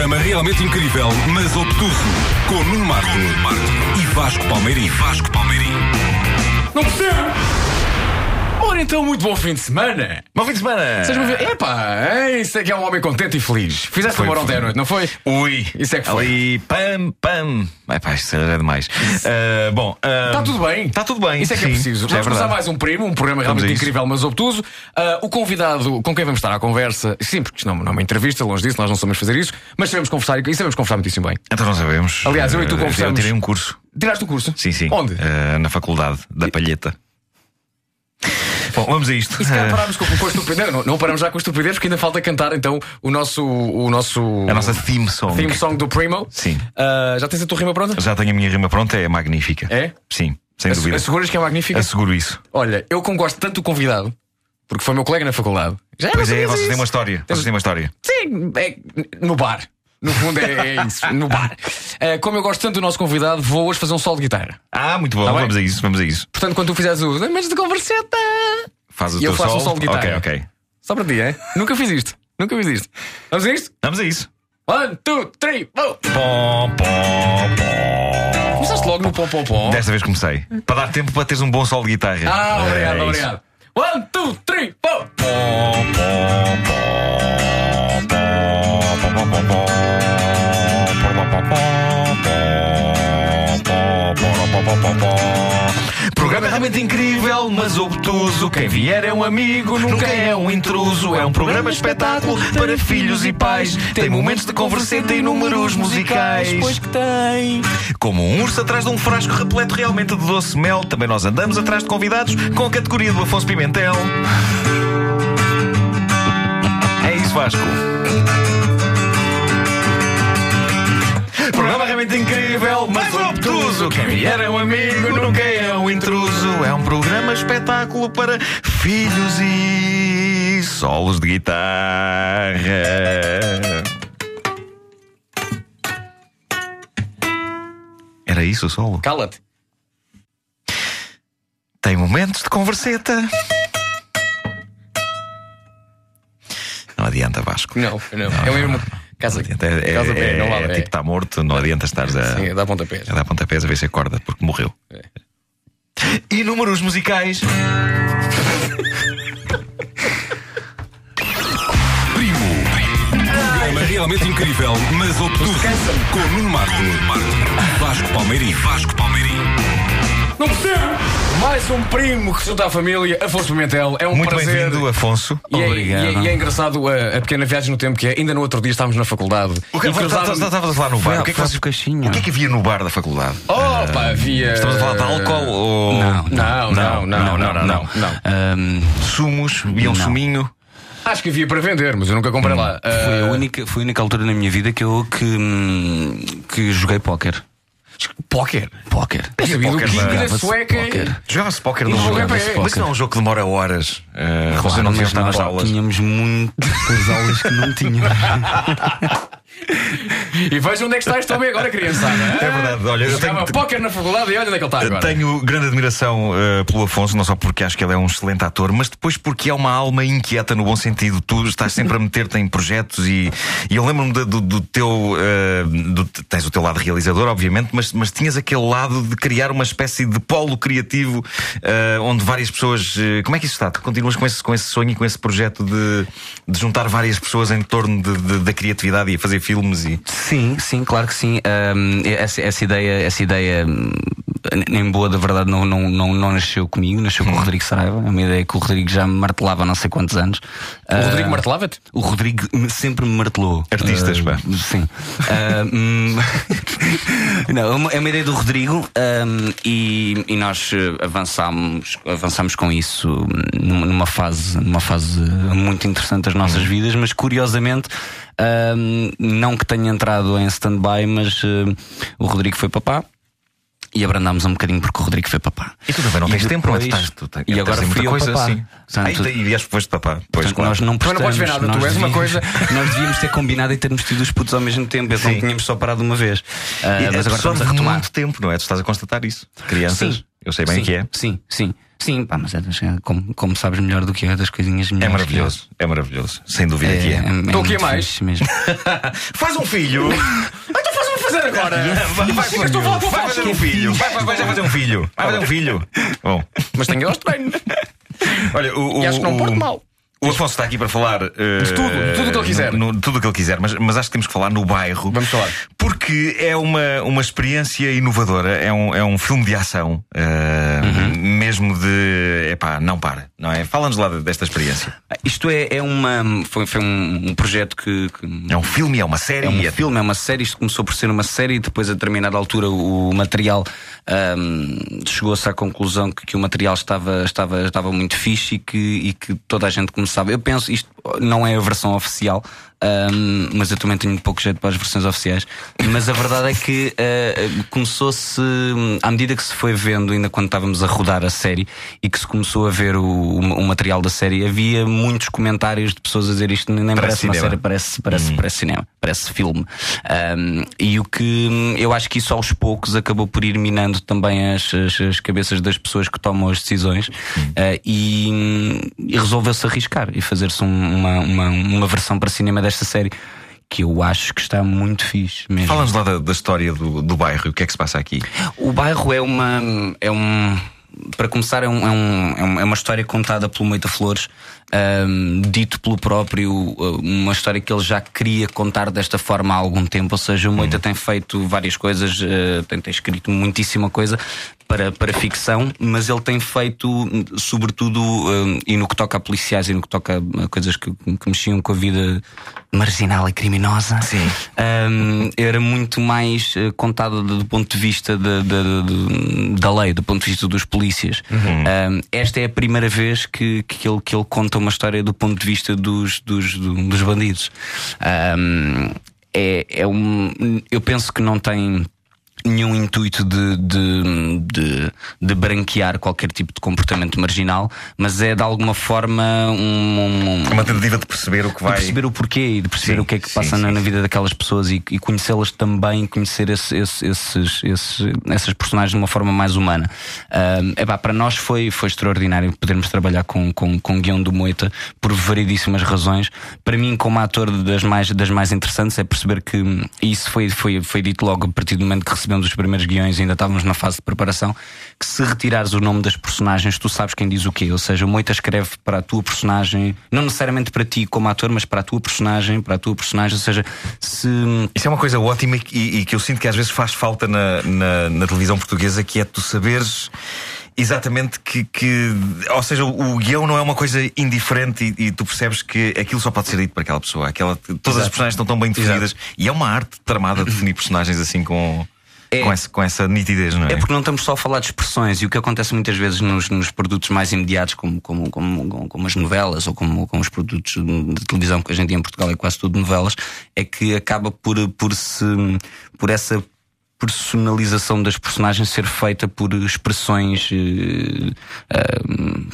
programa realmente incrível, mas obtuso. Com Nuno Marco, e Vasco Palmeirim. Vasco Palmeirim. Não percebo! Ora então, muito bom fim de semana! Bom fim de semana! Me ver. Epá, hein, isso é que é um homem contente e feliz. Fizeste amor ontem à noite, não foi? Ui, Isso é que foi. Ali, pam, pam. É pá, isto é demais. Ah, bom, Está tudo bem? Está tudo bem. Isso é que é sim, preciso. é Vamos começar verdade. mais um primo, um programa Vamos realmente isso. incrível, mas obtuso. Ah, o convidado com quem vamos estar à conversa, sim, porque não, não é uma entrevista, longe disso, nós não sabemos fazer isso, mas sabemos conversar e sabemos conversar muitíssimo bem. Então não sabemos. Aliás, eu e tu Ah, conversamos. Eu tirei um curso. Tiraste o curso? Sim, sim. Onde? Na faculdade da Palheta. Bom, vamos a isto. E se calhar parámos com, com a estupidez. Não, não paramos já com a estupidez, porque ainda falta cantar então o nosso. O nosso a nossa theme song. theme song do Primo. Sim. Ah, já tens a tua rima pronta? Já tenho a minha rima pronta, é magnífica. É? Sim, sem dúvida. Asseguras que é magnífica? Asseguro isso. Olha, eu como gosto tanto do convidado, porque foi meu colega na faculdade. Já Pois é, vocês isso? têm uma história. Temos- Vocês têm uma história. Sim, é no bar. No fundo é, é isso, no bar. Ah, como eu gosto tanto do nosso convidado, vou hoje fazer um solo de guitarra. Ah, muito bom. Tá bem? vamos a isso, vamos a isso. Portanto, quando tu fizeres o menos de converseta, Faz o E teu eu faço um solo. de guitarra. Ok, ok. só para ti, é? Nunca fiz isto. Nunca fiz isto. Vamos a isto? Vamos a isso. One, two, three, go! Pom, pom, pom. Começaste logo no pom pom pom. Desta vez comecei. Para dar tempo para teres um bom solo de guitarra. Ah, obrigado, É isso. obrigado. One, two, three, go! Pom, pom, pom, pom, pom, pom, pom. Pom, Programa realmente incrível, mas obtuso. Quem vier é um amigo, nunca é um intruso. É um programa espetáculo para filhos e pais. Tem momentos de converseta e números musicais. Pois que tem. Como um urso atrás de um frasco repleto realmente de doce mel, também nós andamos atrás de convidados com a categoria do Afonso Pimentel. É isso, Vasco. Realmente incrível, mas obtuso. Quem vier é um amigo, nunca é um intruso. É um programa espetáculo para filhos e solos de guitarra. Era isso o solo? Cala-te. Tem momentos de converseta. Não adianta, Vasco. Não, não. É o mesmo. Casa, Adianta. É, casa bem, é- não é vale. tipo está morto, não adianta estar a, Sim, dá pontapés. a dar pontapés a ver se acorda, porque morreu. É. E números musicais. Primo. Programa realmente incrível, mas obtuso. Com Nuno Marco, e Vasco Palmeirim. Vasco Palmeirim. Não percebo! Mais um primo que se junta à família, Afonso Pimentel. É um Muito prazer. bem-vindo, Afonso. E é, Obrigado. e é- e é engraçado a, a pequena viagem no tempo que é. Ainda no outro dia estávamos na faculdade. O que e cruzaram- Estavas a falar no bar. O que, é que vocês- o que é que havia no bar da faculdade? Oh, pá, havia. Estamos a falar de álcool ou. Não, Não, não, não, não, não, não, Sumos? Havia um suminho? Acho que havia para vender, mas eu nunca comprei lá. foi, a única, foi a única altura na minha vida que eu que, hum, que joguei póquer. Póquer. Póquer. Eu sabia do póquer King da jogava-se sueca. póquer. Jogava-se póquer no não jogo. Mas é. mas não é um jogo que demora horas. Uh, você Claro, não estar nas nós aulas. tínhamos muitas aulas que não tínhamos. E veja onde é que está este homem agora, criançada. É verdade, olha, eu Jogava tenho- póquer na faculdade e olha onde é que ele está agora. Tenho grande admiração uh, pelo Afonso, não só porque acho que ele é um excelente ator, mas depois porque é uma alma inquieta no bom sentido. Tu estás sempre a meter-te em projetos e, e eu lembro-me do, do teu. uh, do- tens o teu lado realizador, obviamente, mas, mas tinhas aquele lado de criar uma espécie de polo criativo uh, onde várias pessoas. como é que isso está? Tu continuas com esse, com esse sonho e com esse projeto de, de juntar várias pessoas em torno da criatividade e a fazer filmes e. Sim, sim, claro que sim. Ahm, essa, essa ideia, essa ideia hum, em boa da verdade não, não, não, não nasceu comigo, nasceu com o Rodrigo Saraiva. É uma ideia que o Rodrigo já me martelava há não sei quantos anos. O Rodrigo Martelava-te? O Rodrigo sempre me martelou. Artistas, Ah, pá. Sim. Ah, hum, não, é uma, é uma ideia do Rodrigo ahm, e, e nós eh, avançámos, avançámos com isso numa fase, numa fase muito interessante das nossas vidas, mas curiosamente. Ahm, não que tenha entrado em stand-by, mas eh, o Rodrigo foi papá e abrandámos um bocadinho porque o Rodrigo foi papá. E tu também não E tens tempo, não é? Estás, tu tens, e agora fui eu coisa papá. assim. Portanto- Ah, e, vieste depois de papá. Pois, Portanto, claro. nós não Também não podes ver prestamos, nada, tu és uma devíamos- coisa- Nós devíamos ter combinado e termos tido os putos ao mesmo tempo, então tínhamos só parado uma vez. E mas agora estamos a retomar. muito tempo, não é? Tu estás a constatar isso. Crianças, Sim. eu sei bem sim, que é. Sim, sim. Sim, pá, mas é das- como, como sabes melhor do que eu, é das coisinhas É melhores. maravilhoso, é maravilhoso. Sem dúvida eu. que é. Estou aqui a mais. mesmo. Faz um filho! Então faz-me fazer agora! Vai, vai, Ficas tu o fazer um filho! Vai, vai, vai já fazer um filho! Vai fazer um filho! Bom, Mas tenho aos treinos. olha, o, E acho que não o- porto mal. O Afonso está aqui para falar eh, De tudo, de tudo o que ele quiser. no- no- tudo o que ele quiser, mas, mas acho que temos que falar no bairro. Vamos falar. Porque é uma, uma experiência inovadora, é um, é um filme de ação, eh, Uhum. mesmo de. Epá, não para, não é? Fala-nos lá desta experiência. Isto é, é uma. Foi, foi um, um projeto que. que É um filme, é uma série. É um é- filme, é uma série. Isto começou por ser uma série e depois, a determinada altura, o material ahm, chegou-se à conclusão que, que o material estava, estava, estava muito fixe e que, e que toda a gente começava. Eu penso, isto não é a versão oficial, ahm, mas eu também tenho pouco jeito para as versões oficiais. Mas a verdade é que ah, começou-se, à medida que se foi vendo, ainda quando estávamos a rodar a série e que se começou a ver o, o material da série, havia muitos comentários de pessoas a dizer isto nem Parece parece, uma série, parece, parece, parece cinema, parece filme. Um, e o que hum, eu acho que isso aos poucos acabou por ir minando também as, as, as cabeças das pessoas que tomam as decisões uh, e, hum, e resolveu-se arriscar e fazer-se um- uma, uma, uma versão para cinema desta série que eu acho que está muito fixe mesmo. Fala-nos lá da, da história do, do bairro e o que é que se passa aqui. O bairro é uma. É um. Para começar, é, um, é, um- é um- é uma história contada pelo Moita Flores, ahm, dito pelo próprio, uh, uma história que ele já queria contar desta forma há algum tempo. Ou seja, o Moita tem feito várias coisas, uh, tem, tem escrito muitíssima coisa para, para ficção, mas ele tem feito, sobretudo, um, e no que toca a policiais e no que toca a coisas que, que mexiam com a vida marginal e criminosa, Sim. um, era muito mais uh, contado do, ponto de vista da- da- da- da lei, do ponto de vista dos polícias. Um, esta é a primeira vez que, que, ele, que ele conta uma história do ponto de vista dos, dos, do- dos bandidos. Um, é, é um, eu penso que não tem nenhum intuito de, de, de, de branquear qualquer tipo de comportamento marginal, mas é de alguma forma um, um- uma tentativa de perceber o que de vai. perceber o porquê e de perceber Sim, o que é que sim, passa sim, na, na vida daquelas pessoas e, e conhecê-las também, conhecer esse- esse- esses, esses, essas personagens de uma forma mais humana. Ahm, epá, para nós foi, foi extraordinário podermos trabalhar com, com, com Guião do Moita por variedíssimas razões. Para mim, como ator, das mais, das mais interessantes é perceber que e isso foi, foi, foi dito logo a partir do momento que recebemos os primeiros guiões e ainda estávamos na fase de preparação. Que se retirares o nome das personagens, tu sabes quem diz o quê. Ou seja, o Moita escreve para a tua personagem, não necessariamente para ti como ator, mas para a tua personagem, para a tua personagem. Ou seja, se. Isso é uma coisa ótima e, e- que eu sinto que às vezes faz falta na, na, na televisão portuguesa, que é tu saberes exatamente que, que- ou seja, o, o guião não é uma coisa indiferente e, e tu percebes que aquilo só pode ser dito para aquela pessoa. Aquela, todas as personagens estão tão bem definidas e é uma arte tramada definir personagens assim com, É. com, essa, com essa nitidez, não é? É porque não estamos só a falar de expressões e o que acontece muitas vezes nos, nos produtos mais imediatos, como, como, como, como as novelas ou como, como os produtos de televisão que a gente em Portugal é quase tudo novelas, é que acaba por, por, se, por essa personalização das personagens ser feita por expressões eh, ah,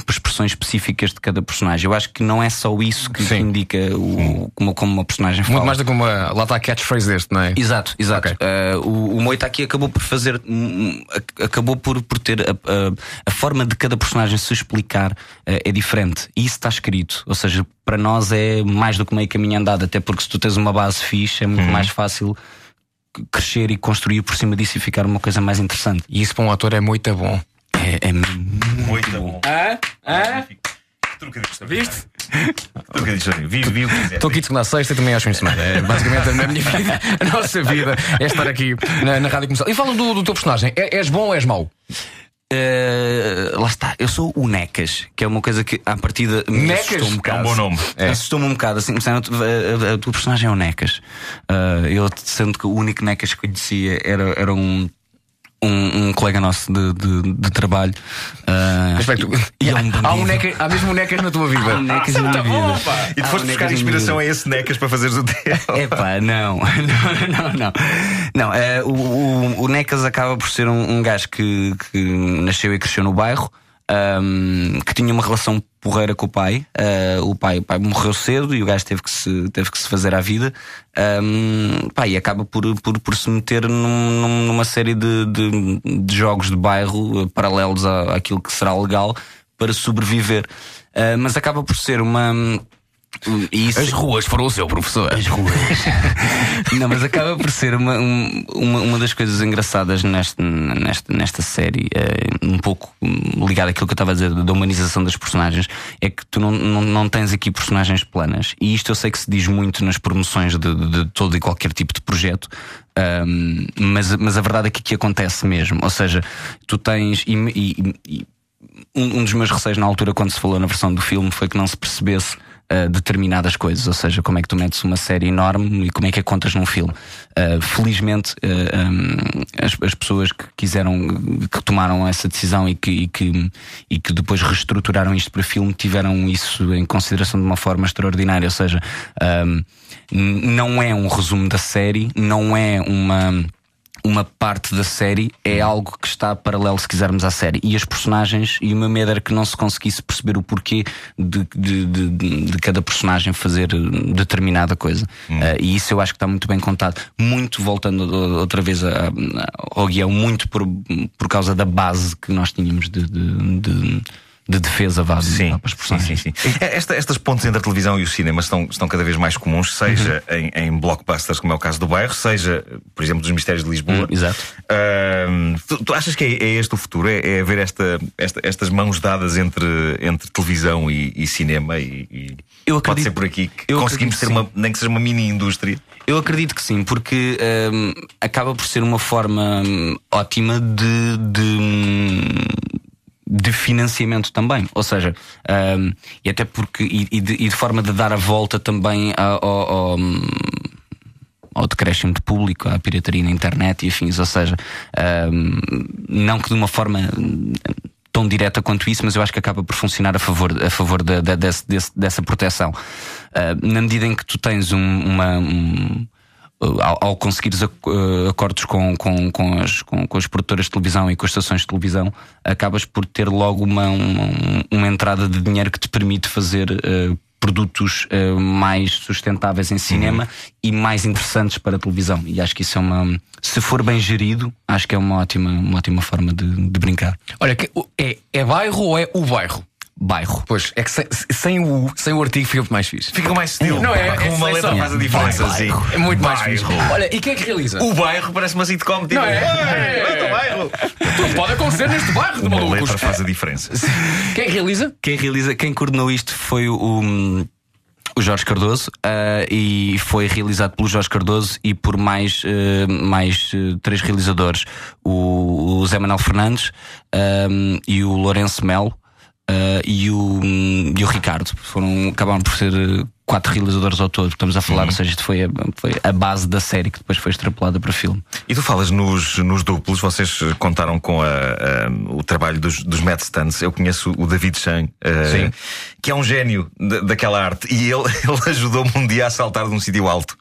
por expressões específicas de cada personagem. Eu acho que não é só isso que indica o, como, como uma personagem fala. Muito mais do que uma. Lá está a catchphrase deste, não é? Exato, exato. Ok. Uh, o, o Moita aqui acabou por fazer. hum, ac- acabou por, por ter. A, a- a forma de cada personagem se explicar uh, é diferente. E isso está escrito. Ou seja, para nós é mais do que meio caminho andado, até porque se tu tens uma base fixe, é muito Uhum. mais fácil crescer e construir por cima disso e ficar uma coisa mais interessante. E isso para um ator é muito bom. É, é Muito bom. Hã? Hã? Trocadilhos. Viste? Trocadilhos. Vi, vi o que quiser. Estou aqui de segunda a sexta e também aos fins de semana. É basicamente a minha vida, a nossa vida é estar aqui na, na rádio comercial. E fala do, do teu personagem. É- és bom ou és mau? Uh, lá está, eu sou o Necas, que é uma coisa que à partida me Necas? assustou um É um bocado. bom nome. É. Assustou-me um bocado, assim, a, a- a tua personagem é o Necas. Uh, eu sendo que o único Necas que conhecia era, era um, um, um colega nosso de, de, de trabalho. Uh, Espera, tu- e é um há, um neca, há mesmo necas na tua vida. Há um necas é na bom, vida. pá. E tu Há foste buscar inspiração a esse Necas para fazeres o teu. Epá, não, não, não, não. Não, eh, o, o, o Necas acaba por ser um, um gajo que, que nasceu e cresceu no bairro. Um, que tinha uma relação porreira com o pai. Uh, o pai. O pai morreu cedo e o gajo teve que se, teve que se fazer à vida. Um, pá, e acaba por, por, por se meter num, numa série de, de, de, jogos de bairro paralelos à, àquilo que será legal para sobreviver. Uh, mas acaba por ser uma isso... As ruas foram o seu professor. As ruas. não, mas acaba por ser uma, uma, uma das coisas engraçadas nesta, nesta, nesta série, uh, um pouco ligado àquilo que eu estava a dizer da humanização das personagens, é que tu não, não, não tens aqui personagens planas. E isto eu sei que se diz muito nas promoções de, de, de todo e qualquer tipo de projeto. Um, mas, mas a verdade é que aqui acontece mesmo. Ou seja, tu tens. E, e, e, um, um dos meus receios na altura, quando se falou na versão do filme, foi que não se percebesse uh, determinadas coisas, ou seja, como é que tu metes uma série enorme e como é que a contas num filme. Uh, felizmente, uh, eh, um, as, as, pessoas que quiseram, que tomaram essa decisão e que, e que, e que depois reestruturaram isto para filme, tiveram isso em consideração de uma forma extraordinária, ou seja, um, não é um resumo da série, não é uma uma parte da série é algo que está paralelo, se quisermos, à série. E as personagens, e o meu medo era que não se conseguisse perceber o porquê de, de, de, de cada personagem fazer determinada coisa. Hum. Uh, e isso eu acho que está muito bem contado. Muito voltando outra vez a, a, ao guião, muito por, por causa da base que nós tínhamos de, de de defesa vá sim, para. Sim, sim, sim. É, esta, estas pontes entre a televisão e o cinema estão, estão cada vez mais comuns, seja uhum. em, em, blockbusters, como é o caso do bairro, seja, por exemplo, dos Mistérios de Lisboa. Uhum, exato. Uh, tu, tu, achas que é, é, este o futuro? É, é haver esta, esta, estas mãos dadas entre, entre televisão e, e cinema? E, e eu acredito, pode ser por aqui que conseguimos ter uma, nem que seja uma mini indústria? Eu acredito que sim, porque um, acaba por ser uma forma hum, ótima de, de hum, de financiamento também. Ou seja, um, e até porque. E, e, de, e, de, forma de dar a volta também ao, ao, ao decréscimo de público, à pirataria na internet e afins. Ou seja, um, não que de uma forma tão direta quanto isso, mas eu acho que acaba por funcionar a favor, a favor de, de, desse, desse, dessa proteção. Uh, na medida em que tu tens um, uma. Um, ao, ao conseguires uh, acordos com, com, com, as, com, com, as produtoras de televisão e com as estações de televisão, acabas por ter logo uma, uma, uma entrada de dinheiro que te permite fazer uh, produtos uh, mais sustentáveis em cinema uhum. e mais interessantes para a televisão. E acho que isso é uma. Se for bem gerido, acho que é uma ótima, uma ótima forma de, de brincar. Olha, é, é bairro ou é o bairro? Bairro. Pois, é que sem, sem, o, sem o artigo fica mais fixe. Fica mais estilo. Não é? Com uma letra faz a diferença, sim. É muito mais fixe. Olha, e quem é que realiza? O bairro parece uma sitcom. Tipo, não é? É, é, bairro. Tudo pode acontecer neste bairro de malucos. Uma letra faz a diferença. Quem realiza? Quem realiza, quem coordenou isto foi o. o Jorge Cardoso uh, e foi realizado pelo Jorge Cardoso e por mais, uh, mais uh, três realizadores: o, o Zé Manuel Fernandes e o Lourenço Melo uh, e, o, e o Ricardo. Foram, acabaram por ser eh, quatro realizadores ao todo. Estamos a falar, uhum. ou seja, isto foi a, foi a base da série que depois foi extrapolada para filme. E tu falas nos, nos duplos, vocês contaram com a, a, o trabalho dos, dos Matt Stunts. Eu conheço o David Chan, uh, que é um gênio daquela arte, e ele, ele ajudou-me um dia a saltar de um sítio alto.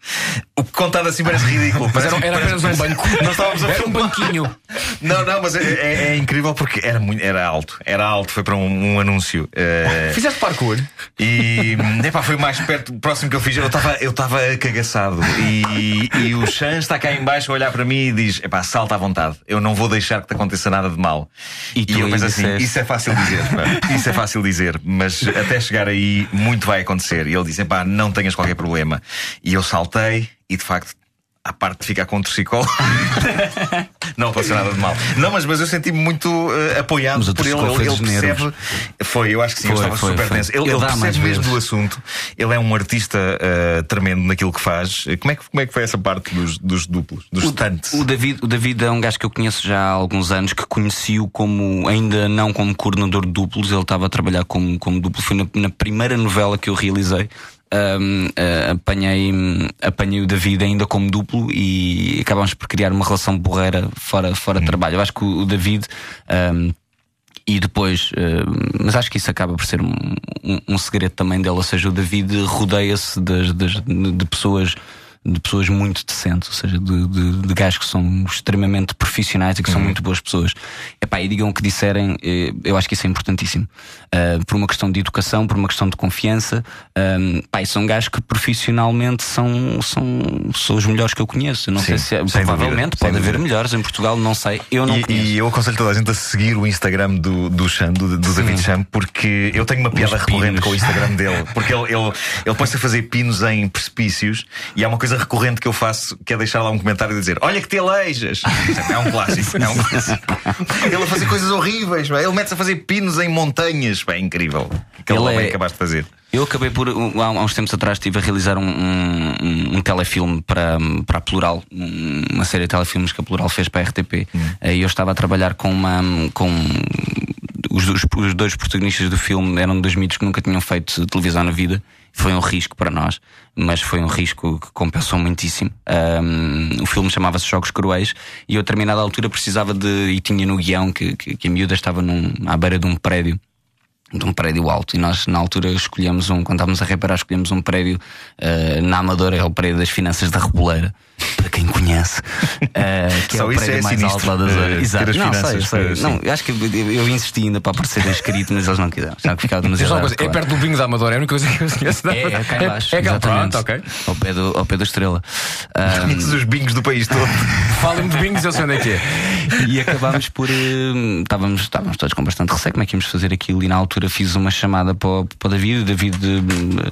O que contado assim parece ridículo. Mas era, era apenas um banco. Nós estávamos a era um banquinho. Não, não, mas é, é, é, incrível porque era, muito, era alto. Era alto, foi para um, um anúncio. Uh, Fizeste parkour? E epá, foi mais perto, próximo que eu fiz. Eu estava eu estava cagaçado. E, e o Chan está cá embaixo a olhar para mim e diz: epá, salta à vontade. Eu não vou deixar que te aconteça nada de mal. E, e eu penso assim: isso é fácil dizer, pá. Isso é fácil dizer, mas até chegar aí, muito vai acontecer. E ele disse: epá, não tenhas qualquer problema. E eu saltei e de facto à parte de ficar com um torcicolo. não aconteceu nada de mal. Não, mas, mas eu senti-me muito uh, apoiado por ele. Ele, ele percebe. Foi, eu acho que sim, foi, eu estava foi, super foi. tenso. Ele, ele, ele percebe mesmo do assunto. Ele é um artista uh, tremendo naquilo que faz. Como é que, como é que foi essa parte dos, dos duplos, dos stunts? O David, o David é um gajo que eu conheço já há alguns anos, que conheci-o como, ainda não como coordenador de duplos, ele estava a trabalhar como, como duplo. Foi na, na primeira novela que eu realizei um, uh, apanhei, apanhei o David ainda como duplo e acabámos por criar uma relação borreira fora, fora de trabalho. Eu acho que o, David. Um, e depois, mas acho que isso acaba por ser um, um, um, segredo também dele, ou seja, o David rodeia-se de, de, de pessoas de pessoas muito decentes, ou seja, de, de, de gajos que são extremamente profissionais e que são muito boas pessoas. Epá, e digam o que disserem, eh, eu acho que isso é importantíssimo. Uh, por uma questão de educação, por uma questão de confiança. Um, pá, e são gajos que profissionalmente são, são, são os melhores que eu conheço. Eu Não Sim, sei se é, provavelmente dúvida, pode haver dúvida. melhores em Portugal, não sei. Eu não E, conheço. e eu aconselho toda a gente a seguir o Instagram do, do Chan, do, do David Chan, porque eu tenho uma piada recorrente com o Instagram dele. Porque ele, ele, ele põe-se a fazer pinos em precipícios e há uma coisa recorrente que eu faço que é deixar lá um comentário e dizer: Olha que te aleijas! É um clássico. É um clássico. Ele a fazer coisas horríveis, pá. ele mete-se a fazer pinos em montanhas. É incrível. Aquele Ele homem é- acabaste de fazer. Eu acabei por, há uns tempos atrás, estive a realizar um, um, um telefilme para, para a Plural, um- uma série de telefilmes que a Plural fez para a RTP. E eu estava a trabalhar com uma. Com os, os- os dois protagonistas do filme eram dois mitos que nunca tinham feito televisão na vida. Foi um risco para nós, mas foi um risco que compensou muitíssimo. Um, o filme chamava-se Jogos Cruéis e eu, a determinada altura, precisava de. E tinha no guião que, que, que a miúda estava num, à beira de um prédio de um prédio alto e nós na altura escolhemos um, quando estávamos a reparar, escolhemos um prédio eh, na Amadora, é o prédio das finanças da Reboleira, para quem conhece, eh, que é Só o isso prédio é mais sinistro, alto lá da eh, zona. ter Exato. Não, sei, finanças, sei. Não, eu acho que eu, eu insisti ainda para aparecer escrito, mas eles não quiseram. Já ficava demasiado. Coisa, é claro. perto do Bingo da Amadora, é a única coisa que eu conheço. É, é cá em baixo. É, cá, exatamente. pronto, ok. Ao pé do, ao pé da estrela. Todos os bingos do país todo. Falem de bingos, eu sei onde é que é. e acabámos por. eh, Estávamos, estávamos todos com bastante receio como é que íamos fazer aquilo. E na altura fiz uma chamada para, o- para o David. David. eh,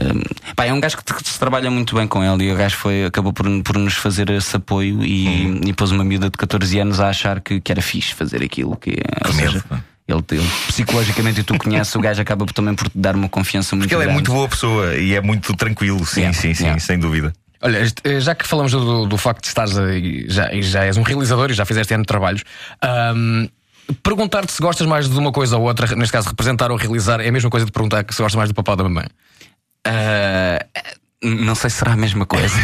eh, pá, é um gajo que, que se trabalha muito bem com ele e o gajo foi, acabou por, por nos fazer esse apoio e, e pôs uma miúda de 14 anos a achar que, que era fixe fazer aquilo. Que, ou medo, seja, ele, ele, psicologicamente, e tu conheces, o gajo acaba também por te dar uma confiança muito Porque ele é grande. muito boa pessoa e é muito tranquilo. Sim, Yeah, sim, sim, yeah. sem dúvida. Olha, eh, já que falamos do, do facto de estares a, e já, já és um realizador e já fizeste ano de trabalhos, ahm, perguntar-te se gostas mais de uma coisa ou outra, neste caso representar ou realizar, é a mesma coisa de perguntar se gostas mais do papá ou da mamãe. Ah, não sei se será a mesma coisa.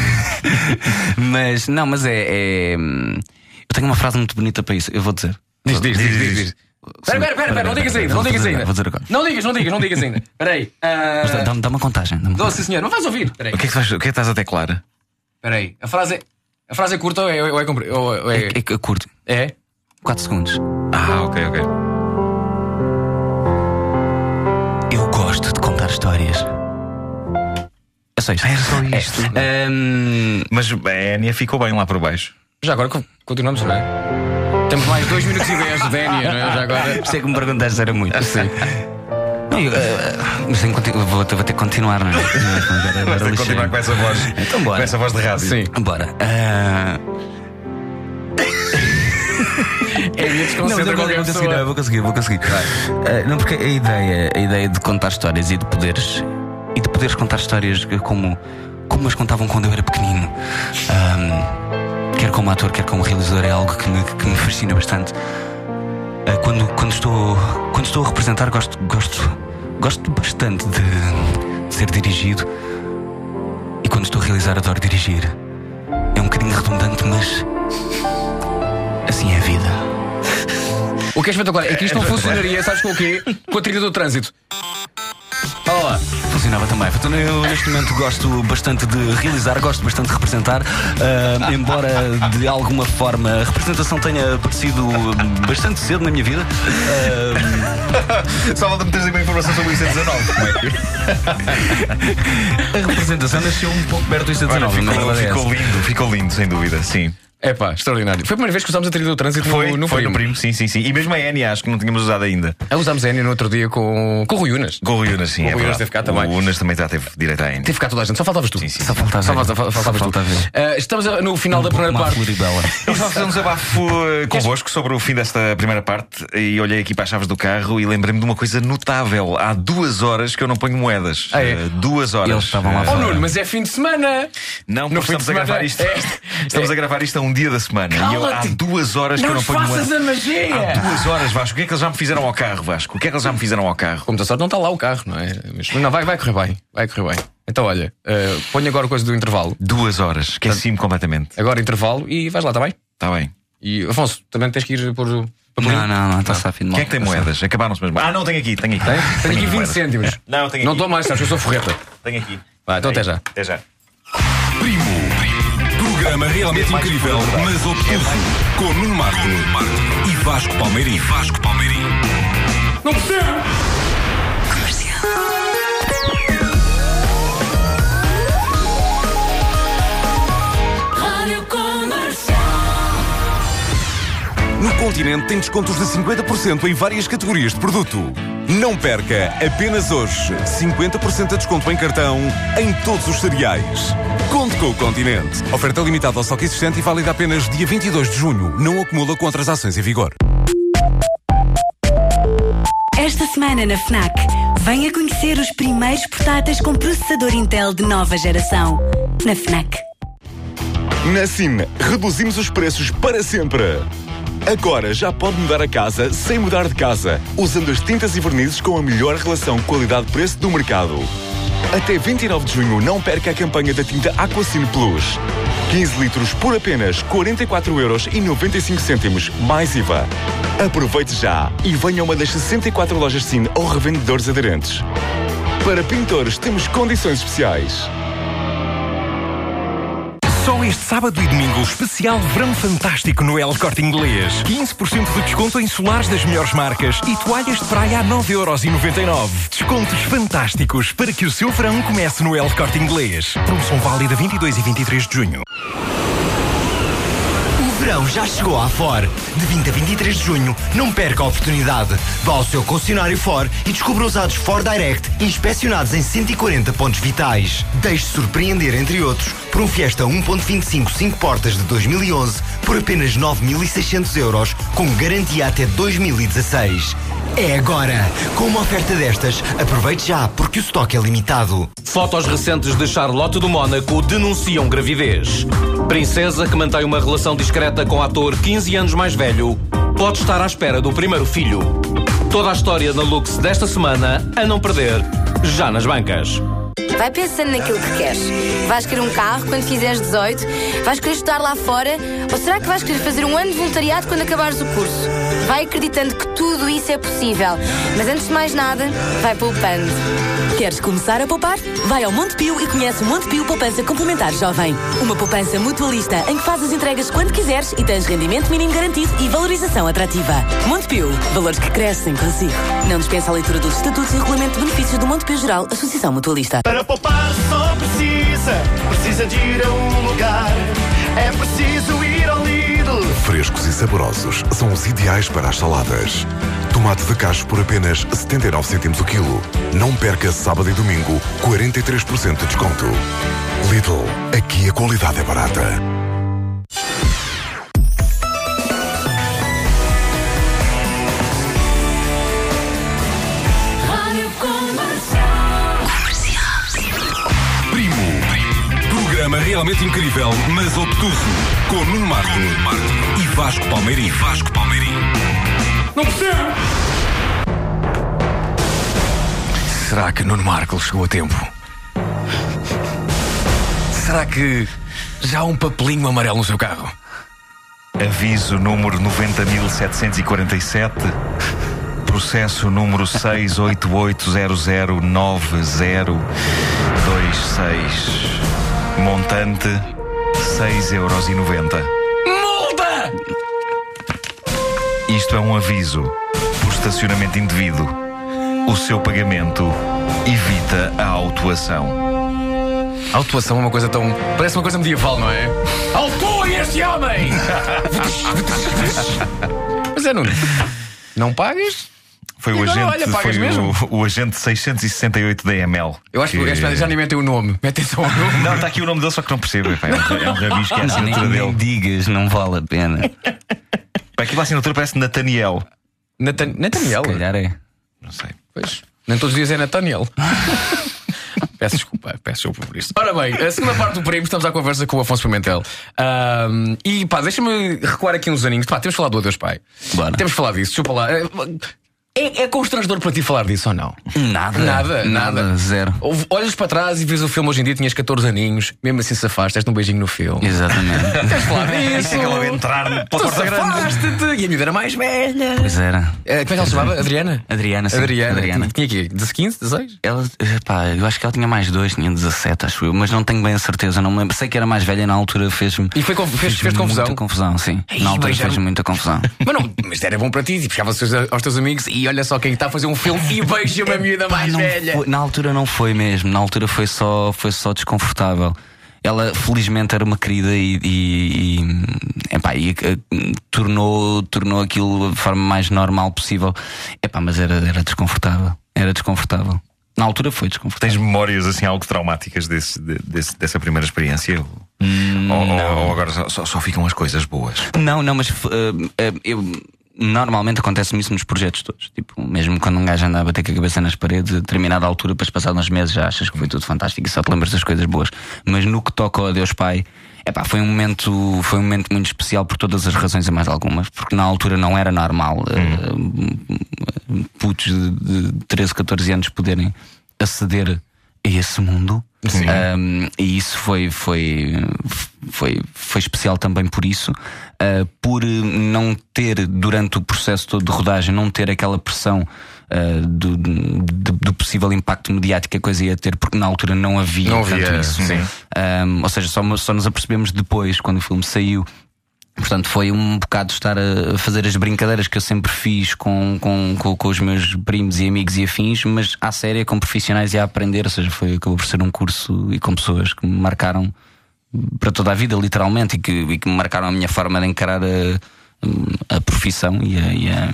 mas não, mas é, é, hum, Eu tenho uma frase muito bonita para isso. Eu vou dizer. Diz, diz, diz, Diz, diz. espera, espera, não digas ainda, não digas ainda. vou dizer agora. Não digas, não digas, não digas ainda. Espera aí. Mas dá- ah, Dá-me dá uma contagem. Dou, sim, senhor, não vais ouvir. Espera aí. O que é que, o que, é que estás a teclar? Espera aí. A frase é, a frase é curta ou é, ou é, ou é, É, é curto. é? 4 segundos. Ah, ok, ok. Eu gosto de contar histórias. É só isto. Ah, era só isto. É, hum, Mas a Enya ficou bem lá por baixo. Já agora co- continuamos, não é? Temos mais 2 minutos e 10 de Dénia, não é? Já agora. Isso é que me perguntaste era muito. Sim. Não, eu, eh, mas tenho vou, vou ter que continuar, não é? Vais ter que continuar com essa voz. Então bora. Com essa voz de rádio. Sim. Bora. Ah, É Não, qualquer vou conseguir, vou conseguir, vou conseguir. Ah, não, porque a ideia, a ideia de contar histórias e de poderes de poderes contar histórias como, como as contavam quando eu era pequenino, ahm, quer como ator, quer como realizador, é algo que me, que me fascina bastante. Ah, quando, quando, estou, quando estou a representar, gosto, gosto, gosto bastante de, de ser dirigido. E quando estou a realizar, adoro dirigir. É um bocadinho redundante, mas assim é a vida. O que é espetacular é que isto não funcionaria, sabes com o quê? Com a trilha do trânsito. Funcionava também. Portanto, eu neste momento gosto bastante de realizar, gosto bastante de representar, ah, embora de alguma forma a representação tenha aparecido bastante cedo na minha vida. Só falta-me teres aí uma informação sobre o IC19. Como é. Ah, a representação nasceu um pouco perto do Olha, IC19, na ficou, é ficou lindo, ficou lindo, sem dúvida, sim. É pá, extraordinário. Foi a primeira vez que usámos a trilha do trânsito Foi, no, no foi primo. no primo, sim, sim, sim. E mesmo a Enya, acho que não tínhamos usado ainda. Ah, Usámos a Enya no outro dia com, com o Rui Unas. Com o Rui Unas, sim. O é Rui Unas teve cá também. O Unas também já teve direito à Enya. Teve cá toda a gente, só faltavas tu. Sim, sim, Só faltava, Só só faltava, faltavas falta tu. ver. Ah, estamos a- no final da primeira parte. floribela. Eu só fazer um desabafo convosco sobre o fim desta primeira parte e olhei aqui para as chaves do carro e lembrei-me de uma coisa notável. Há duas horas que eu não ponho moedas. Ah, é? Eh, duas horas. Eles estavam lá Oh. Nuno, mas é fim de semana! Não, de estamos a gravar isto. é- Estamos a gravar isto a um dia da semana. E eu, há duas horas que eu Não não ponho faças moedas. a magia! Há duas horas, Vasco. O que é que eles já me fizeram ao carro, Vasco? O que é que eles já me fizeram ao carro? Como da sorte não está lá o carro, não é? Mas não, vai, vai correr bem. Vai correr bem. Então olha, uh, ponho agora coisa do intervalo. Duas horas. Esqueci-me completamente. Agora intervalo e vais lá, está bem? Está bem. E Afonso, também tens que ir por. Não, não, não, está-se a fim de Quem é que tem moedas? Acabaram-se mesmo. Ah, não, tenho aqui, tenho aqui. Tem? Tenho aqui 20 moedas. cêntimos. Não, tenho Não aqui. estou mais, sabes que eu sou forreta. Tenho aqui. Vai, então até já. Até já. Primo programa realmente incrível, mas obtuso. Com Nuno Marco e Vasco Palmeirim. Vasco Palmeirim. Não percebo! No continente tem descontos de 50% em várias categorias de produto. Não perca, apenas hoje, 50% de desconto em cartão em todos os cereais. Conte com o continente. Oferta limitada ao estoque existente e válida apenas dia 22 de junho. Não acumula com outras ações em vigor. Esta semana na FNAC, venha conhecer os primeiros portáteis com processador Intel de nova geração. Na FNAC. Na SIM, reduzimos os preços para sempre. Agora já pode mudar a casa sem mudar de casa, usando as tintas e vernizes com a melhor relação qualidade-preço do mercado. Até 29 de junho não perca a campanha da tinta Aquacine Plus. 15 litros por apenas 44 euros e 95 cêntimos, mais IVA. Aproveite já e venha a uma das 64 lojas Cine ou revendedores aderentes. Para pintores temos condições especiais. Só este sábado e domingo, especial verão fantástico no El Corte Inglês. 15% de desconto em solares das melhores marcas e toalhas de praia a 9,99€. Descontos fantásticos para que o seu verão comece no El Corte Inglês. Promoção válida 22 e 23 de junho. Verão já chegou à Ford. De 20 a 23 de junho, não perca a oportunidade. Vá ao seu concessionário Ford e descubra usados Ford Direct inspecionados em 140 pontos vitais. Deixe-se surpreender, entre outros, por um Fiesta 1.25 5 portas de 2011 por apenas 9.600 euros, com garantia até 2016. É agora! Com uma oferta destas, aproveite já, porque o estoque é limitado. Fotos recentes de Charlotte do Mónaco denunciam gravidez. Princesa que mantém uma relação discreta com ator 15 anos mais velho pode estar à espera do primeiro filho. Toda a história na Lux desta semana a não perder, já nas bancas. Vai pensando naquilo que queres. Vais querer um carro quando fizeres 18? Vais querer estudar lá fora? Ou será que vais querer fazer um ano de voluntariado quando acabares o curso? Vai acreditando que tudo isso é possível. Mas antes de mais nada, vai poupando. Queres começar a poupar? Vai ao Montepio e conhece o Montepio Poupança Complementar Jovem. Uma poupança mutualista em que fazes entregas quando quiseres e tens rendimento mínimo garantido e valorização atrativa. Montepio, valores que crescem consigo. Não dispensa a leitura dos estatutos e regulamento de benefícios do Montepio Geral, Associação Mutualista. Para poupar só precisa, precisa de ir a um lugar. É preciso ir. Frescos e saborosos são os ideais para as saladas. Tomate de cacho por apenas 79 cêntimos o quilo. Não perca sábado e domingo 43% de desconto. Lidl, aqui a qualidade é barata. Realmente incrível, mas obtuso. Com Nuno Marco e Vasco Palmeirim. Vasco Palmeirim. Não percebo! Será que Nuno Marco chegou a tempo? Será que já há um papelinho amarelo no seu carro? Aviso número 90.747. Processo número 688009026. Montante 6,90 euros. Multa! Isto é um aviso por estacionamento indevido. O seu pagamento evita a autuação. A autuação é uma coisa tão. Parece uma coisa medieval, não é? Autua este homem! Mas é, Nuno. Não pagas? Foi o agora, agente, olha, foi mesmo? o, o agente 668 da EML. Eu acho que, o gajo já nem metem o nome. Metem só o nome. Não, está aqui o nome dele, só que não percebo. Epá, É um, é um rabisco, é a Não, nem, assinatura nem dele. digas, não vale a pena. Pá, Aquilo a assinatura parece Nathaniel. Natan Nathaniel. Se calhar é. Não sei. Pois. Nem todos os dias é Nathaniel. Peço desculpa, peço desculpa por isso. Ora bem, a segunda parte do prémio estamos à conversa com o Afonso Pimentel. Ahm, e pá, deixa-me recuar aqui uns aninhos. Pá, temos falado do Adeus Pai. Bora. Temos falado disso, desculpa lá. Eh, É, é constrangedor para ti falar disso ou não? Nada. Nada, nada. Zero. Ou- Olhas para trás e vês o filme hoje em dia, tinhas 14 aninhos, mesmo assim se afaste, um beijinho no filme. Exatamente. Queres falar disso? Aquela de entrar pela Tu porta grande. afaste-te. E a miúda era mais velha. Pois era. Eh, Como é que ela se chamava? Adriana? Adriana, sim. Adriana. Adriana. Tinha aqui 15, 16? Ela, eh, pá, eu acho que ela tinha mais dois, tinha 17, acho eu, mas não tenho bem a certeza, não me lembro. Sei que era mais velha e na altura fez-me. E foi, conf- fez, fez confusão? Muita confusão, sim. na altura beijar- fez muita confusão. Mas não, mas era bom para ti, tipo, chegava aos teus, aos teus amigos e olha só quem está a fazer um filme e beija uma miúda mais não velha. foi- na altura não foi mesmo, na altura foi só, foi só desconfortável. Ela felizmente era uma querida e, e, e, epá, e, eh, tornou, tornou aquilo de forma mais normal possível. Epá, mas era, era desconfortável. Era desconfortável. Na altura foi desconfortável. Tens memórias assim algo traumáticas desse, de- desse- dessa primeira experiência? ou, ou- ou agora só, só- só ficam as coisas boas? Não, não, mas eh, eh, eu. Normalmente acontece-me isso nos projetos todos. Tipo, mesmo quando um gajo anda a bater com a cabeça nas paredes, a determinada altura, depois passados uns meses, já achas que foi tudo fantástico e só te lembras das coisas boas. Mas no que toca ao Deus Pai, epá, foi um momento, foi um momento muito especial por todas as razões e mais algumas. Porque na altura não era normal eh, putos de, de 13, 14 anos poderem aceder a esse mundo. Um, e isso foi, foi, foi, foi especial também por isso, uh, por não ter, durante o processo todo de rodagem, não ter aquela pressão uh, do, do, do possível impacto mediático que a coisa ia ter, porque na altura não havia, Não tanto havia, isso. sim. Um, ou seja, só, só nos apercebemos depois, quando o filme saiu. Portanto, foi um bocado estar a fazer as brincadeiras que eu sempre fiz com, com, com, com os meus primos e amigos e afins, mas à séria, com profissionais e a aprender. Ou seja, foi, acabou por ser um curso e com pessoas que me marcaram para toda a vida, literalmente, e que, e que marcaram a minha forma de encarar a, a profissão e a, e, a,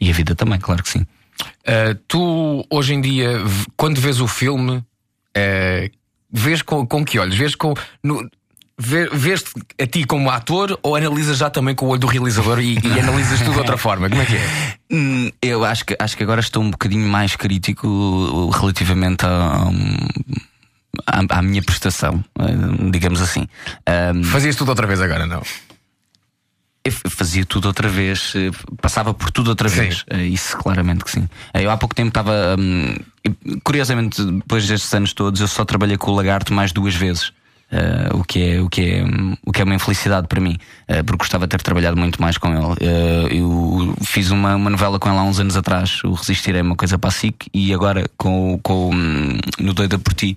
e a vida também, claro que sim. Uh, tu, hoje em dia, quando vês o filme, uh, vês com, com que olhos? Vês com. No, Vês-te a ti como ator ou analisas já também com o olho do realizador e, e analisas tudo de outra forma? Como é que é? Hum, Eu acho que, acho que agora estou um bocadinho mais crítico relativamente a, à, à minha prestação, uh, digamos assim. Um, Fazias tudo outra vez agora, não? fazia tudo outra vez, eh, passava por tudo outra vez. Eh, Isso claramente que sim. Eh, Eu há pouco tempo estava. hum, curiosamente, depois destes anos todos, eu só trabalhei com o Lagarto mais duas vezes. Eh, o, que é, o, que é, o que é uma infelicidade para mim, eh, porque gostava de ter trabalhado muito mais com ele. Eh, eu fiz uma, uma novela com ele há uns anos atrás, o Resistir é uma coisa para a SIC, e agora com, com, hum, no Doida por Ti.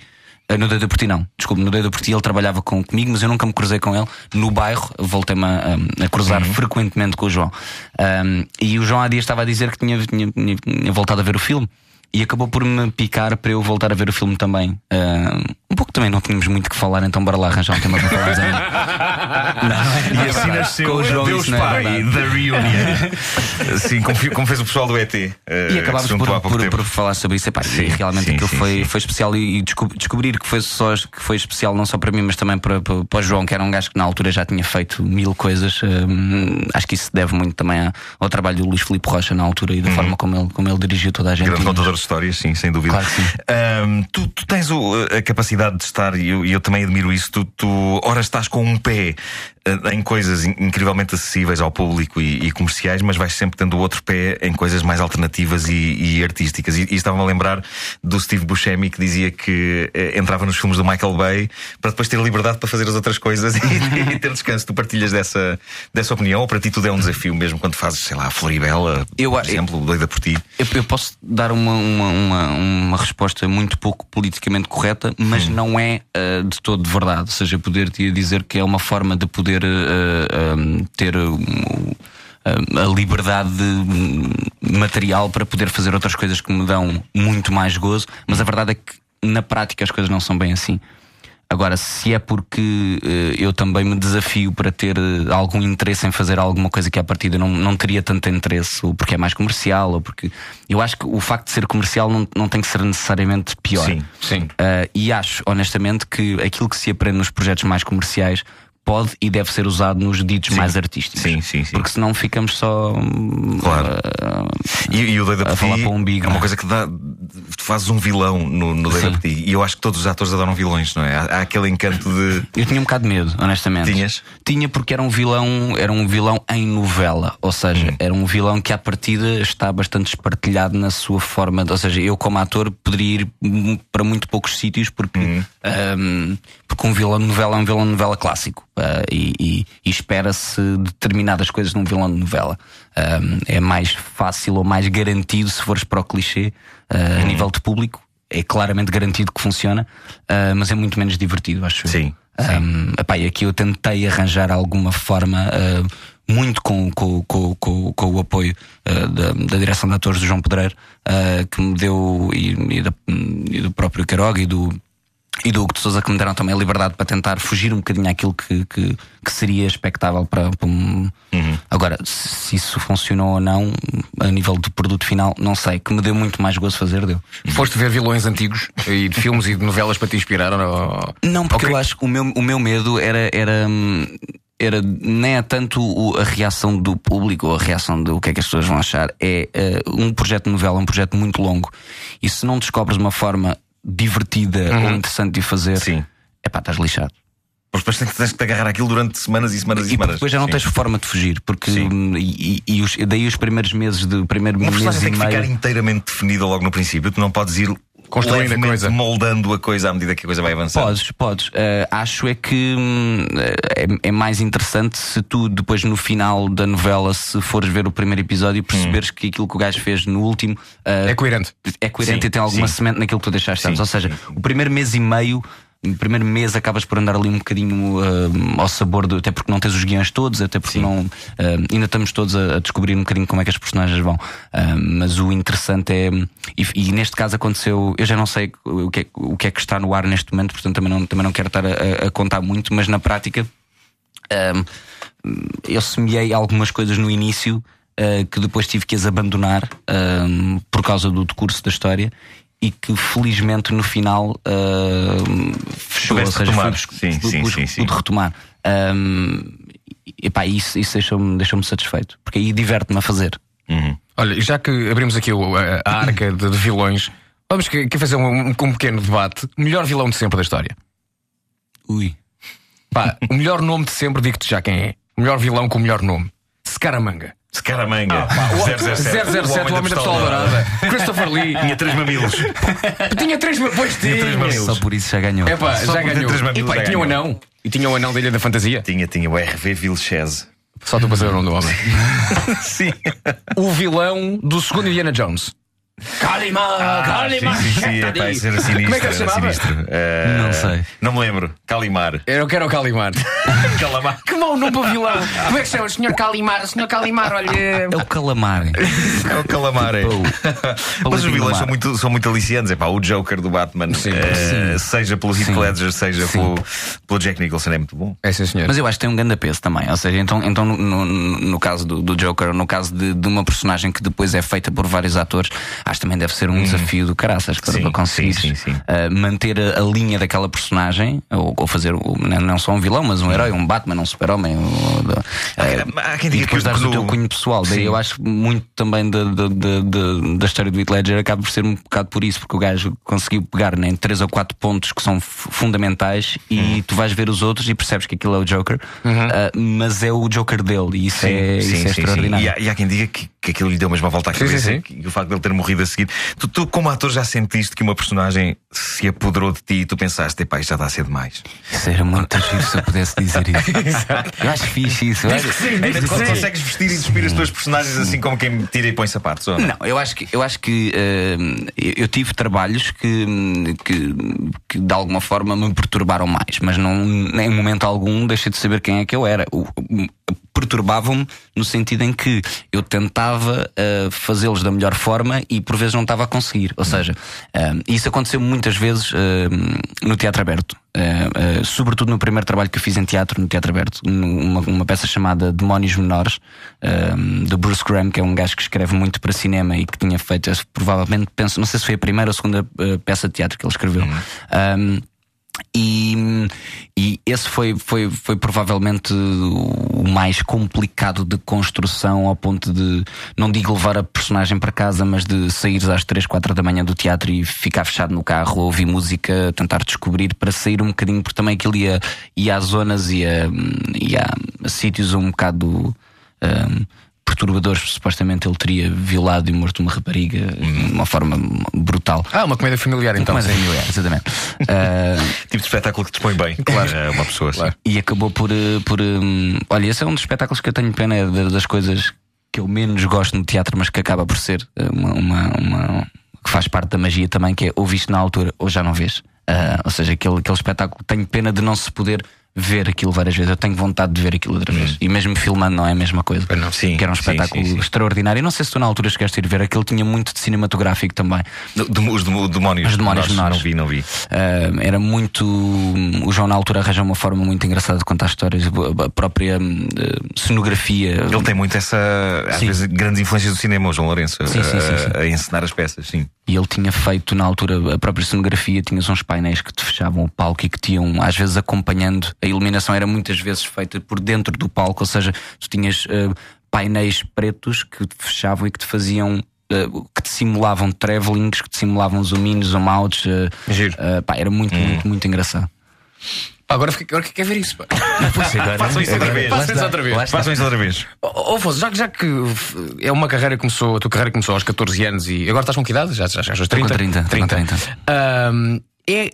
No Doida por Ti não, desculpe, no Doida por Ti ele trabalhava com, comigo, mas eu nunca me cruzei com ele. No bairro, voltei-me a, a cruzar frequentemente com o João. Um, e o João há dias estava a dizer que tinha, tinha- tinha voltado a ver o filme. E acabou por me picar para eu voltar a ver o filme também. Um, um pouco também não tínhamos muito que falar, então bora lá arranjar um tema para falarmos aí. E assim nasceu Com o João Deus isso não é Pai da Reunion. Sim, como, como fez o pessoal do ET. eh, E acabámos por, por, por falar sobre isso. Epá, Sim, e realmente sim, aquilo sim, foi, foi especial e, e desco- descobrir que foi, só, que foi especial não só para mim, mas também para, para, para o João, que era um gajo que na altura já tinha feito mil coisas. hum, acho que isso se deve muito também a- ao trabalho do Luís Filipe Rocha na altura e da forma como ele, como ele dirigiu toda a gente. Uhum. Grande contador histórias, sim, sem dúvida. Claro que sim. Ahm, tu, tu tens o- a capacidade de estar, e eu, eu também admiro isso, tu, tu ora estás com um pé em coisas in- incrivelmente acessíveis ao público e, e comerciais, mas vais sempre tendo o outro pé em coisas mais alternativas e, e artísticas. E, e estava-me a lembrar do Steve Buscemi que dizia que eh, entrava nos filmes do Michael Bay para depois ter liberdade para fazer as outras coisas e, ter descanso. Tu partilhas dessa, dessa opinião ou para ti tudo é um desafio mesmo quando fazes, sei lá, a Floribela, Eu por exemplo, doida por ti? Eu, eu posso dar uma, uma, uma, uma resposta muito pouco politicamente correta, mas não é uh, de todo verdade. Ou seja, poder-te dizer que é uma forma de poder uh, um, ter um, a liberdade hum, material para poder fazer outras coisas que me dão muito mais gozo, mas a verdade é que na prática as coisas não são bem assim. Agora, se é porque eh, eu também me desafio para ter eh, algum interesse em fazer alguma coisa que à partida não, não teria tanto interesse, ou porque é mais comercial, ou porque. Eu acho que o facto de ser comercial não, não tem que ser necessariamente pior. Sim, sim. Eh, e acho, honestamente, que aquilo que se aprende nos projetos mais comerciais pode e deve ser usado nos ditos mais artísticos. Sim, sim, sim. Porque senão ficamos só. Claro. eh, E, e o doido a por falar para um umbigo, é uma é? coisa que dá. Tu fazes um vilão no, no Apathy. E eu acho que todos os atores adoram vilões, não é? Há, há aquele encanto de. Eu tinha um bocado de medo, honestamente. Tinhas? Tinha porque era um vilão, era um vilão em novela, ou seja, era um vilão que à partida está bastante espartilhado na sua forma, de- ou seja, eu como ator poderia ir para muito poucos sítios porque ahm, porque um vilão de novela é um vilão de novela clássico ah, e, e- e espera-se determinadas coisas num vilão de novela. Ahm, é mais fácil ou mais garantido se fores para o clichê ah, a nível de público. É claramente garantido que funciona, ah, mas é muito menos divertido, acho eu. Sim. Um, epá, e aqui eu tentei arranjar alguma forma, uh, muito com, com, com, com, com o apoio uh, da, da direção de atores do João Pedreiro, uh, que me deu, e, e da- e do próprio Queiroga e do. E do Hugo de Souza que me deram também a liberdade para tentar fugir um bocadinho àquilo que, que, que seria expectável para, para um. Agora, se isso funcionou ou não, a nível de produto final, não sei. Que me deu muito mais gozo fazer, deu. Foste ver vilões antigos e de filmes e de novelas para te inspirar? Ou não, porque Ok. eu acho que o meu, o meu medo era. era era nem é tanto a reação do público ou a reação do que é que as pessoas vão achar. É eh, um projeto de novela, um projeto muito longo. E se não descobres uma forma divertida ou interessante de fazer, Sim. é pá, estás lixado. Mas depois tens que- tens que te agarrar aquilo durante semanas e semanas e, E semanas. depois já não Sim. tens forma de fugir, porque hum, e, e- os- daí os primeiros meses de primeiro Uma mês personagem tem que meio. ficar inteiramente definida logo no princípio. Tu não podes ir Construindo a coisa. moldando a coisa à medida que a coisa vai avançando. Podes, podes. Uh, acho é que hum, é, é mais interessante se tu, depois no final da novela, se fores ver o primeiro episódio e perceberes que aquilo que o gajo fez no último uh, É coerente. é coerente Sim, e tem alguma sim. semente naquilo que tu deixaste Sim. Ou seja, o primeiro mês e meio. No primeiro mês acabas por andar ali um bocadinho uh, ao sabor do. Até porque não tens os guiões todos, até porque não. uh, ainda estamos todos a, a descobrir um bocadinho como é que as personagens vão. Uh, mas o interessante é. E, e neste caso aconteceu. Eu já não sei o que, é, o que é que está no ar neste momento, portanto também não, também não quero estar a, a- contar muito, mas na prática. eu semeei algumas coisas no início que depois tive que as abandonar por causa do decurso da história e que felizmente no final uh, fechou, ou seja, retomar. fui bus- Sim, sim, sim, sim. pude retomar. Um, e epá, isso isso deixou-me deixou satisfeito, porque aí diverte-me a fazer. Olha, e já que abrimos aqui o- a, a arca de, de vilões, vamos que, que fazer um, um pequeno debate. Melhor vilão de sempre da história. Ui. Pá, o melhor nome de sempre, digo-te já quem é. O melhor vilão com o melhor nome. Scaramanga. Scaramanga. 007. 007, o homem da pistola dourada. Christopher Lee. Tinha três mamilos. Tinha três. Pois Tinha três tinha. mamilos. Só por isso já ganhou. É pá, Só já ganhou. três mamilos E já e tinha o ganhou. anão. E tinha o anão da Ilha da Fantasia. Tinha, tinha o RV Vilches. Só tu para saber o nome do homem. Sim. O vilão do segundo Indiana Jones. Kalima! Kalima! sim, sim, sim. Isso era sinistro. Como é que ele chamava? sinistro. Eh, Não sei. Não me lembro. Calimar. Eu quero o Calimar. Calamar. Que mau nome para vilão! Como é que chama? Senhor Calimar, Senhor Calimar, olha. É o calamar. É o Calamar. é. Mas os vilões são muito, são muito aliciantes. Epá, o Joker do Batman, Sim. eh, seja pelo Heath Sim. Ledger, seja Sim. pelo, pelo Jack Nicholson, é muito bom. É sim, senhor. Mas eu acho que tem um grande peso também. Ou seja, então, então no, no- no caso do, do Joker, ou no caso de, de uma personagem que depois é feita por vários atores, acho que também deve ser um desafio do caraças para, Sim, para conseguir sim, sim, sim. uh, manter a, a linha daquela personagem, ou, ou fazer o- não não só um vilão, mas um herói, um Batman, um super-homem. uh, há quem e depois que dar o teu cunho pessoal. Daí eu acho muito também da, da, da, da- história do Heath Ledger acaba por ser um bocado por isso, porque o gajo conseguiu pegar né, em três ou quatro pontos que são fundamentais e Uhum. tu vais ver os outros e percebes que aquilo é o Joker, ah, mas é o Joker dele e isso é, isso é extraordinário. E há, e há quem diga que, que aquilo lhe deu mesmo a volta à Sim, cabeça sim, sim. que- E o facto de ele ter morrido a seguir. Tu, tu, como ator, já sentiste que uma personagem se apoderou de ti e tu pensaste, epá, isto já está a ser demais. Isso era muito giro se eu pudesse dizer isso. eu acho fixe isso. eu acho- Ainda quando consegues vestir e despir as tuas personagens assim como quem tira e põe sapatos. ou não? Não, eu acho que, eu, acho que hum, eu tive trabalhos que, hum, que, que de alguma forma me perturbaram mais, mas não, em momento algum deixei de saber quem é que eu era. Perturbavam-me no sentido em que eu tentava uh, fazê-los da melhor forma e por vezes não estava a conseguir. Ou seja, hum, isso aconteceu muitas vezes hum, no teatro aberto. Uh, uh, sobretudo no primeiro trabalho que eu fiz em teatro, no teatro aberto, numa uma peça chamada Demónios Menores, de Bruce Graham, que é um gajo que escreve muito para cinema e que tinha feito, provavelmente, penso, não sei se foi a primeira ou a segunda uh, peça de teatro que ele escreveu. Um, E, e esse foi, foi, foi provavelmente o mais complicado de construção, ao ponto de, não digo levar a personagem para casa, mas de sair às 3, 4 da manhã do teatro e ficar fechado no carro, ouvir música, tentar descobrir, para sair um bocadinho, porque também aquilo ia, ia a zonas, ia, ia a sítios um bocado. um, perturbadores, supostamente ele teria violado e morto uma rapariga de uma forma brutal. Ah, uma comédia familiar então. Uma comédia familiar, exatamente. Ah, Tipo de espetáculo que dispõe bem. Claro. uma pessoa assim. e acabou por. eh, por hum, olha, esse é um dos espetáculos que eu tenho pena, é da- das coisas que eu menos gosto no teatro, mas que acaba por ser eh, uma. uma- uma- que faz parte da magia também, que é ou viste na altura ou já não vês. Ah, ou seja, aquele, aquele espetáculo, tenho pena de não se poder ver aquilo várias vezes. Eu tenho vontade de ver aquilo outra vez. E mesmo filmando não é a mesma coisa. Sim, que era um espetáculo sim, sim. extraordinário. E não sei se tu na altura chegaste a ir ver, aquele tinha muito de cinematográfico também. Do- do- Os demo- demónios. Os demónios menores. Não vi, não vi. Uh, era muito. O João, na altura, arranja uma forma muito engraçada de contar histórias, a própria hum, uh, cenografia. Ele tem muito essa, às vezes, grandes influências do cinema, o João Lourenço, a, a encenar as peças, sim. E ele tinha feito, na altura, a própria cenografia, tinhas uns painéis que te fechavam o palco e que te iam, às vezes, acompanhando. A iluminação era muitas vezes feita por dentro do palco, ou seja, tu tinhas uh, painéis pretos que te fechavam e que te faziam. uh, que te simulavam travelings, que te simulavam zoom-ins, zoom-outs. uh, uh, pá, era muito, muito, muito engraçado. Agora, fiquei- agora quer ver isso. pá. Façam isso outra vez. Façam isso outra vez. Façam isso outra vez. Ó, Afonso, já, que- já é uma carreira que começou, a tua carreira começou aos 14 anos e agora estás com que idade? Já, já chegaste aos 30? com 30, estou com 30. Ahm, é,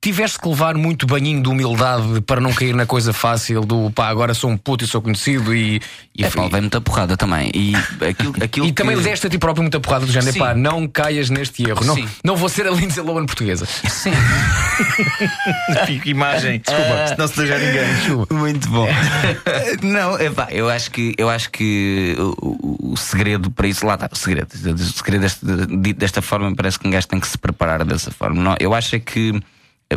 tiveste que levar muito banhinho de humildade para não cair na coisa fácil do pá, agora sou um puto e sou conhecido e. E, É, pá, levei muita porrada também. E, aquilo, aquilo e também que... deste a ti próprio muita porrada do género, Sim. pá, não caias neste erro. Não, Sim. não vou ser a Lindsay Lohan portuguesa. Sim. Fico imagem. Desculpa, não se deixa a ninguém. Muito bom. Não, epá, eu acho que eu acho que o, o- o segredo para isso lá está. O segredo, o segredo deste- dito desta forma parece que um gajo tem que se preparar dessa forma. Não, eu acho é que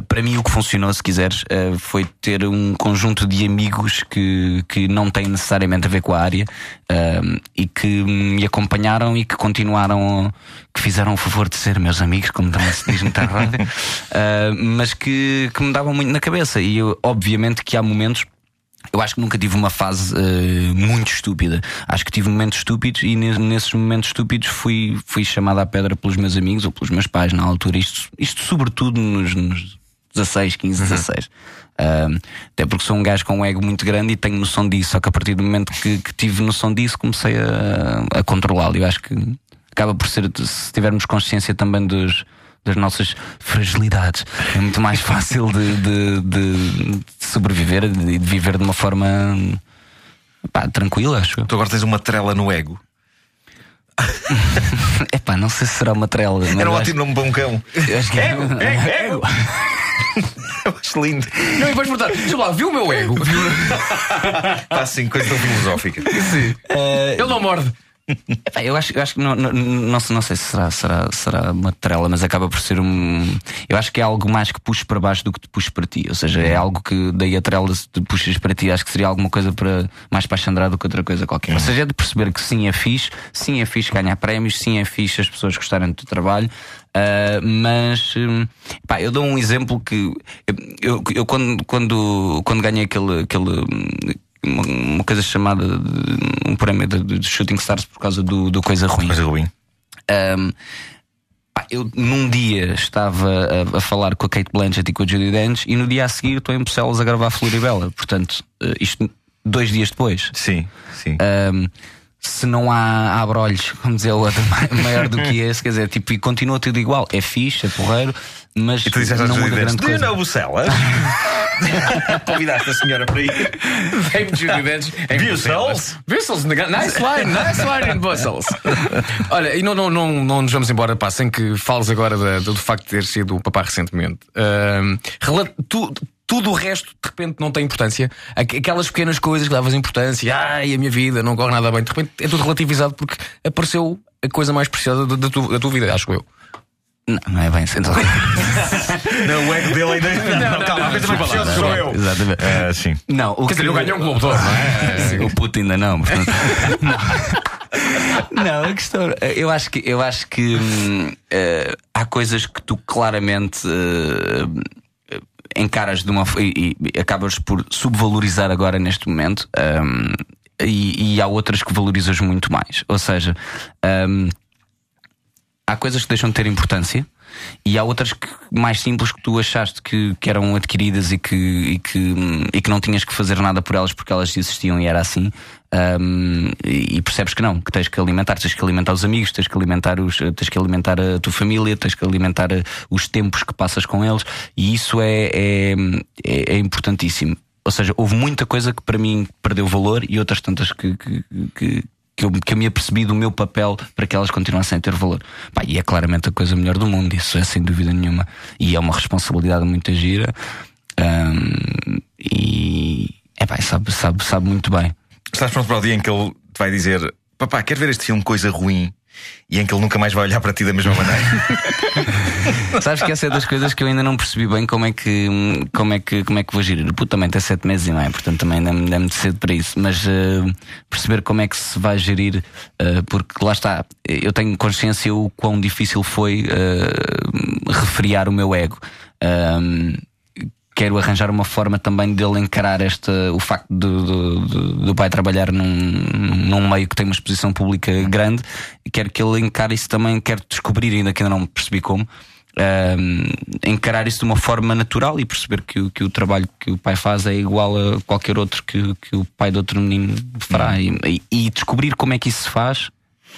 para mim o que funcionou, se quiseres, eh, foi ter um conjunto de amigos que, que não têm necessariamente a ver com a área eh, e que me acompanharam e que continuaram, que fizeram o favor de ser meus amigos, como também se diz muita rádio, eh, mas que, que me davam muito na cabeça. E eu, obviamente que há momentos. Eu acho que nunca tive uma fase eh, muito estúpida. Acho que tive momentos estúpidos e ne- nesses momentos estúpidos fui, fui chamado à pedra pelos meus amigos ou pelos meus pais na altura. Isto, isto sobretudo nos, nos 16, 15, 16. Ahm, até porque sou um gajo com um ego muito grande e tenho noção disso. Só que a partir do momento que, que tive noção disso, comecei a, a controlá-lo. Eu acho que acaba por ser, se tivermos consciência também dos, das nossas fragilidades, é muito mais fácil de, de- de- sobreviver e de, de viver de uma forma pá, tranquila, acho. Tu agora tens uma trela no ego. Epá, não sei se será uma trela. Era um acho- ótimo nome para um cão. eu acho que é- Ego, ego, ego. Eu acho lindo. Não, e vais perguntar, deixa lá, viu o meu ego? Está assim, coisa tão filosófica. Ele não morde. Eu acho, eu acho que não, não, não, sei, se será, será, será uma trela, mas acaba por ser um. Eu acho que é algo mais que puxo para baixo do que te puxo para ti. Ou seja, é algo que daí a trela se te puxas para ti, acho que seria alguma coisa para mais para Xandrar do que outra coisa qualquer. Ou seja, é de perceber que sim é fixe, sim é fixe ganhar prémios, sim é fixe as pessoas gostarem do teu trabalho. ah, mas hum, pá, eu dou um exemplo que eu, eu, eu quando, quando, quando ganhei aquele, aquele uma, uma coisa chamada de, um prémio de, Shooting Stars por causa do, do Coisa Ruim. Coisa ruim. Um, pá, eu num dia estava a, a falar com a Kate Blanchett e com a Judy Dench e no dia a seguir estou em Bucelas a gravar Floribela. Portanto, eh, isto dois dias depois. Sim, sim. Um, se não há abrolhos, como dizer o outro, ma- maior do que esse, quer dizer, tipo, e continua tudo igual. É fixe, é porreiro, mas E tu não muda grande coisa. know Bucelas? Convidaste a senhora para ir. Vem-me Judy Dench em Brussels? Brussels, nice one, nice one in Brussels. Olha, e não, não, não, não nos vamos embora, pá, sem que fales agora da- do, facto de ter sido papá recentemente. Tu- tudo o resto, de repente, não tem importância. Aqu- Aquelas pequenas coisas que davas importância, ai, a minha vida não corre nada bem, de repente é tudo relativizado porque apareceu a coisa mais preciosa da, da tua, da tua vida, acho eu. Não, não é bem assim. Não, o ego dele ainda. Não, não, calma, a coisa mais preciosa sou eu. Exatamente. Ah, sim. Não, o Quer dizer, eu ganhei um Globo de Ouro, não é? O puto ainda não. portanto- não. Não, a questão. Eu acho que, eu acho que hum, eh, há coisas que tu claramente. eh, encaras de uma. E, e acabas por subvalorizar agora neste momento. hum, e, e há outras que valorizas muito mais. Ou seja, hum, há coisas que deixam de ter importância e há outras que, mais simples que tu achaste que, que eram adquiridas e que, e, que, e que não tinhas que fazer nada por elas porque elas existiam e era assim. Um, e percebes que não, que tens que alimentar, tens que alimentar os amigos, tens que alimentar os, tens que alimentar a tua família, tens que alimentar eh, os tempos que passas com eles, e isso é, é, é, é importantíssimo. Ou seja, houve muita coisa que para mim perdeu valor e outras tantas que, que, que, que eu, que eu me apercebi do meu papel para que elas continuassem a ter valor. Pá, e é claramente a coisa melhor do mundo, isso é sem dúvida nenhuma. E é uma responsabilidade muito gira. Hum, e é pá, sabe, sabe, sabe muito bem. Estás pronto para o dia em que ele te vai dizer: Papá, quero ver este filme Coisa Ruim e em que ele nunca mais vai olhar para ti da mesma maneira? Sabes que essa é das coisas que eu ainda não percebi bem como é que, como é que, como é que vou gerir. O puto também tem sete meses e meio, portanto também ainda me muito cedo para isso. Mas eh, perceber como é que se vai gerir, eh, porque lá está, eu tenho consciência o quão difícil foi eh, refriar o meu ego. Quero arranjar uma forma também dele encarar este, o facto do, pai trabalhar num, num meio que tem uma exposição pública grande e quero que ele encare isso também, quero descobrir, ainda que ainda não percebi como. ahm, encarar isso de uma forma natural e perceber que, o- que o trabalho que o pai faz é igual a qualquer outro que, que o pai de outro menino fará e- e descobrir como é que isso se faz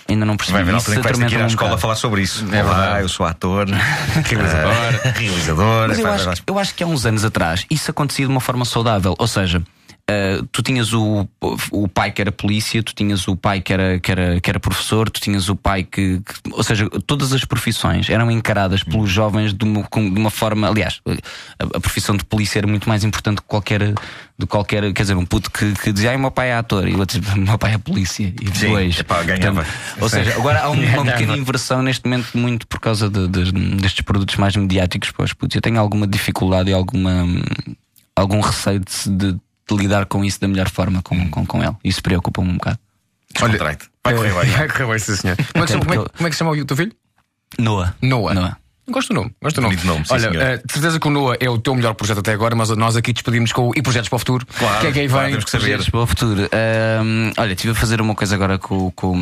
ainda não percebi Vai haver altura em que vais ter que ir à um escola bocado. falar sobre isso. É verdade. eu sou ator, realizador, realizador. Mas eu acho, eu acho que há uns anos atrás isso acontecia de uma forma saudável. Ou seja, eh, tu tinhas o, o pai que era polícia, tu tinhas o pai que era, que era, que era professor, tu tinhas o pai que, que- Ou seja, todas as profissões eram encaradas pelos jovens de uma, de uma forma. Aliás, a, a profissão de polícia era muito mais importante que qualquer. De qualquer quer dizer, um puto que, que dizia, ai, meu pai é ator, e o outro dizia, meu pai é polícia. E Sim, depois. epá, ganhava. ou seja, agora há um- uma Ganhava. pequena inversão neste momento, muito por causa de- de- destes produtos mais mediáticos para os putos. Eu tenho alguma dificuldade e alguma, algum receio de, de- de lidar com isso da melhor forma com, com, com ele. Isso preocupa-me um bocado. Descontrai-te. Vai correr bem. Vai correr bem, sim, senhor. Como é, que como é como é que se chama o teu filho? Noah. Noah. Noah. Gosto do nome, gosto do nome. Nome, Olha, eh, de certeza que o Noah é o teu melhor projeto até agora, mas nós aqui despedimos com o E Projetos para o Futuro. Claro, O que é que aí claro, vem? temos que saber. Projetos para o futuro. Ahm, olha, estive a fazer uma coisa agora com, com,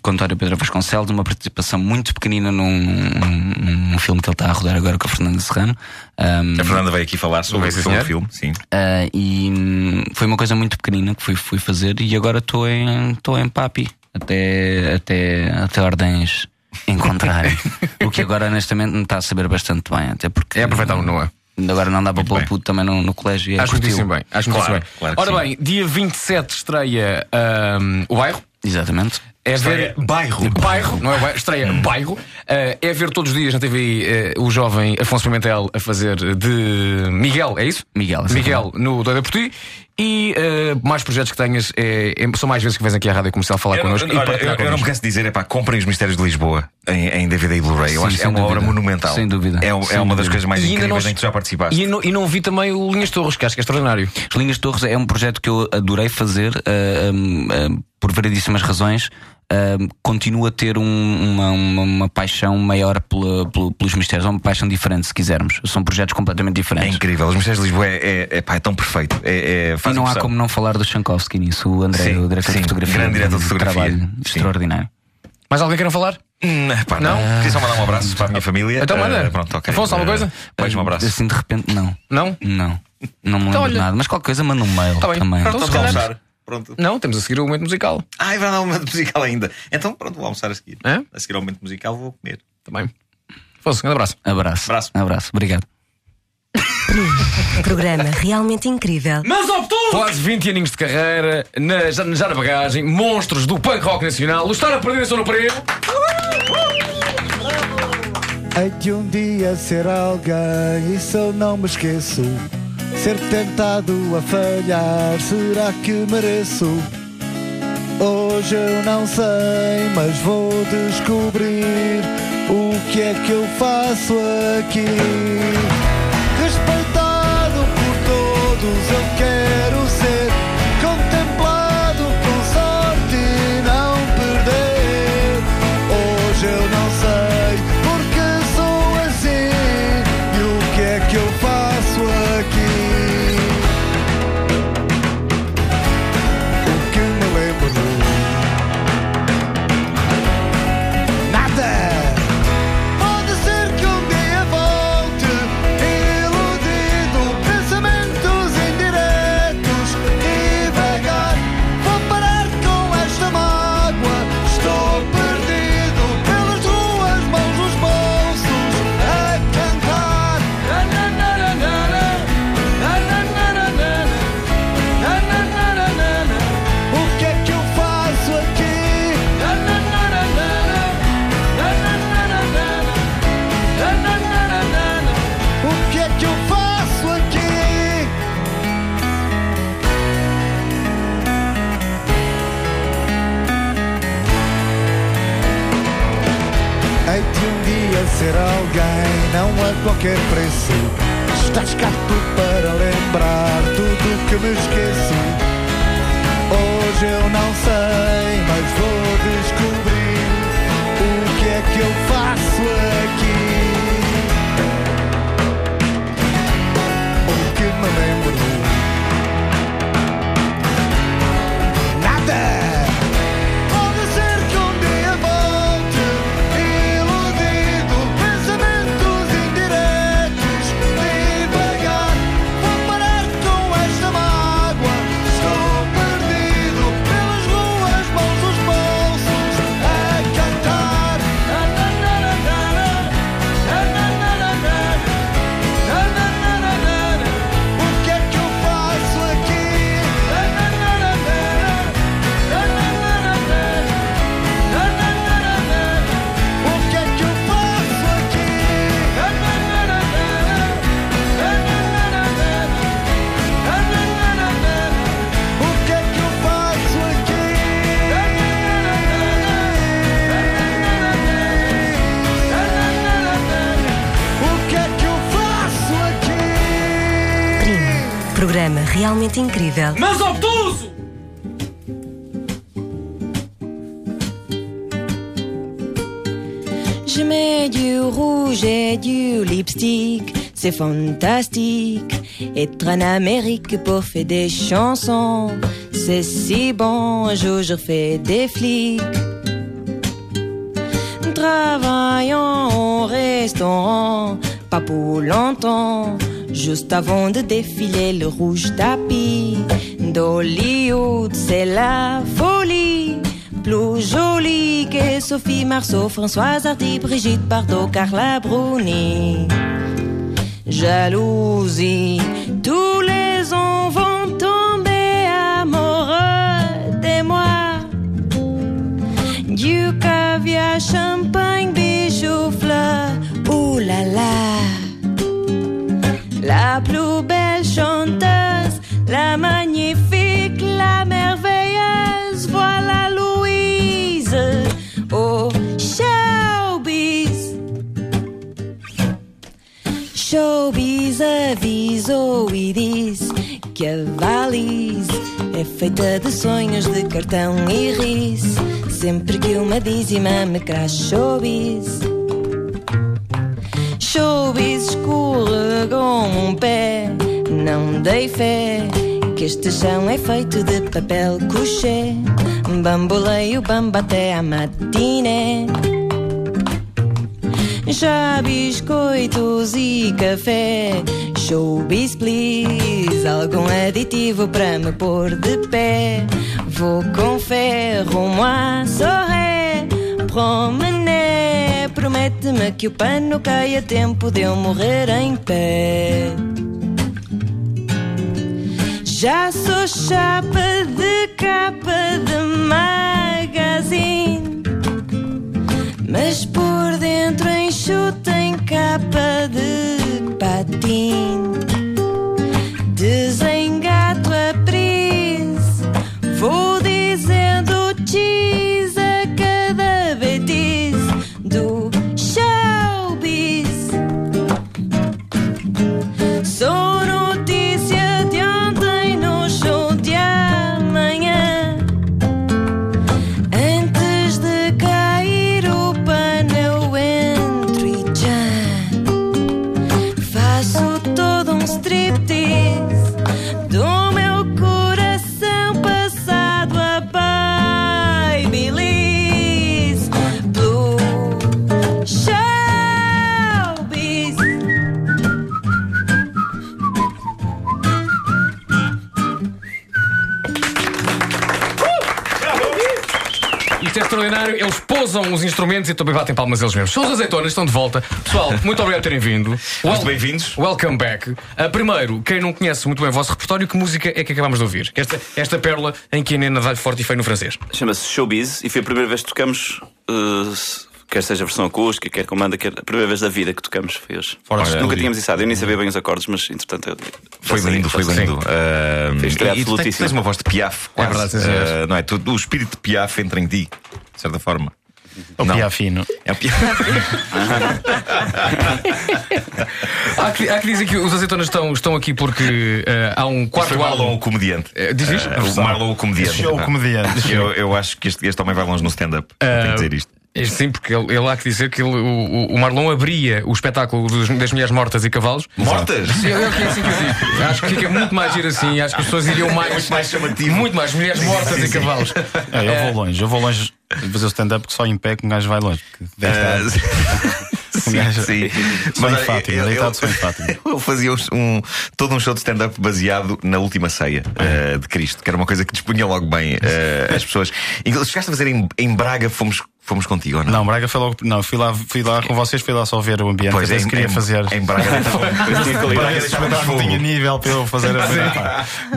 com o António Pedro Vasconcelos, uma participação muito pequenina num, num, num filme que ele está a rodar agora com a Fernanda Serrano. Ahm, A Fernanda veio aqui falar sobre, sobre o filme, sim. Ah, e hum, foi uma coisa muito pequenina que fui, fui fazer e agora estou em, em papi até, até, até ordens encontrarem. o que agora honestamente me está a saber bastante bem, até porque É aproveitar o Noah. agora não dá para pôr puto também no, no colégio. e é Acho curtiu. muitíssimo bem. Acho Claro, bem. claro que Ora sim. bem, dia 27 estreia ahm, o bairro. Exatamente. É Estreia ver. Bairro. Bairro, não é bairro, estreia bairro. Eh, é ver todos os dias na TV eh, o jovem Afonso Pimentel a fazer de Miguel, é isso? Miguel. Miguel no Doida por Ti. E eh, mais projetos que tenhas, é, é- são mais vezes que vens aqui à rádio comercial falar Eu, connosco e olha, eu- partilhar eu não me canso de dizer, é pá, comprem os Mistérios de Lisboa em, em DVD e Blu-ray. Eu acho que é uma obra dúvida. monumental. Sem dúvida. É, é Sem uma das dúvida. coisas mais E ainda incríveis não- em que tu já participaste. E não, e não vi também o Linhas Torres, que acho que é extraordinário. As Linhas Torres é um projeto que eu adorei fazer ah, hum, ah, por variedíssimas razões. Ah, continuo a ter um- uma, uma, uma paixão maior pela- pelo- pelos mistérios, ou uma paixão diferente, se quisermos. São projetos completamente É diferentes. incrível. Os Mistérios de Lisboa é, é, é, pá, é tão perfeito. É, é, E não há como não falar do Shankowski nisso. O André, Sim, o diretor sim, de fotografia, grande diretor de um fotografia. trabalho Sim. extraordinário. Mais alguém queiram falar? Hum, pá, Não? Queria só mandar um abraço para a minha família. Então manda. Eh, pronto, ok. Afonso, alguma coisa? Mais um abraço. Assim de repente, não. Não? Não. Não me lembro Então, olha. nada. Mas qualquer coisa, manda um mail Tá também. Pronto. Vamos se calhar-. Pronto. Não, temos a seguir o momento musical. Ah, é verdade, há um momento musical ainda. Então, pronto, vou almoçar a seguir. É? A seguir ao momento musical, vou comer. Também. Afonso, um grande abraço. Abraço. Abraço. Abraço. Obrigado. Programa realmente incrível. Mas optou! Quase 20 aninhos de carreira, na, já, já na bagagem, monstros do punk rock nacional, o estar a perder só no prêmio. Hei de um dia ser alguém, isso eu não me esqueço. Ser tentado a falhar, será que mereço? Hoje eu não sei, mas vou descobrir o que é que eu faço aqui. Respeitado por todos, eu quero ser qualquer preço. Estás cá tu para lembrar tudo que me esqueço. Hoje eu não sei, mas vou descobrir realmente incrível. Mas obtuso! Je mets du rouge et du lipstick, c'est fantastique. Être en Amérique pour faire des chansons, c'est si bon. Un jour je fais des flics. Travaillant au restaurant, pas pour longtemps. Juste avant de défiler le rouge tapis d'Hollywood, c'est la folie. Plus jolie que Sophie Marceau, Françoise Hardy, Brigitte Bardot, Carla Bruni. Jalousie, tous les ans vont tomber amoureux de moi. Du caviar, champagne, bijoux, fleurs, ouh. La plus belle chanteuse, la magnifique, la merveilleuse, voilà Louise. Oh, showbiz. Showbiz avisa e diz que a valise é feita de sonhos de cartão e ris. Sempre que uma dízima me craz showbiz. Showbiz escorregou um pé, não dei fé. Que este chão é feito de papel couché. Bambolei o bamba até à matiné. Já biscoitos e café. Showbiz, please. Algum aditivo para me pôr de pé. Vou com fé rumo sorré. Promené. Promete-me que o pano cai a tempo de eu morrer em pé. Já sou chapa de capa de magazine. Mas por dentro enxuta em capa de patim os instrumentos e também batem palmas eles mesmos. São os azeitonas, estão de volta. Pessoal, muito obrigado por terem vindo. Muito bem-vindos. Welcome back. Uh, primeiro, quem não conhece muito bem o vosso repertório, que música é que acabamos de ouvir? Esta, esta pérola em que a Nena dá-lhe forte e feio no francês. Chama-se Showbiz e foi a primeira vez que tocamos, uh, quer seja a versão acústica, quer comanda, quer a primeira vez da vida que tocamos foi hoje. Olha, Nunca ali. tínhamos ensaiado, eu nem sabia bem os acordes, mas entretanto eu. Foi lindo, foi lindo. Uh, Foi estreia e tu tens, tens uma voz de Piaf, quase. verdade, sim, senhor. Uh, não é? Tu- o espírito de Piaf entra em ti, de certa forma. O Não. Piafino. É o Pia- Há que, há que dizer que os azeitonas estão, estão aqui porque eh, há um quarto Foi Marlon o comediante. Eh, diz isto? Eh, o Marlon o comediante. Show o comediante. Eu, eu acho que este, este homem vai longe no stand-up. Ah, Tenho que dizer isto. É Sim, porque ele, ele há que dizer que ele- o, o Marlon abria o espetáculo dos- das mulheres mortas e cavalos. Mortas? Sim, é o que é assim que eu digo. Acho que fica muito mais giro assim. Acho que as pessoas iriam mais. Muito mais chamativo. Muito mais mulheres mortas e cavalos. É, eu vou longe, eu vou longe de fazer o stand-up que só em pé que um gajo vai longe. Ah, sim, sim. Só em olha, Fátima, ele- deitado ele- só em Fátima. Ele fazia um, todo um show de stand-up baseado na última ceia eh, de Cristo, que era uma coisa que dispunha logo bem eh, as pessoas. E chegaste a fazer em, em Braga, fomos, fomos contigo ou não? Não, Braga foi logo. Não, fui lá, fui lá com vocês, fui lá só ver o ambiente. Pois, Pois, em- queria em- fazer. em Braga Braga fogo. tinha nível para eu fazer a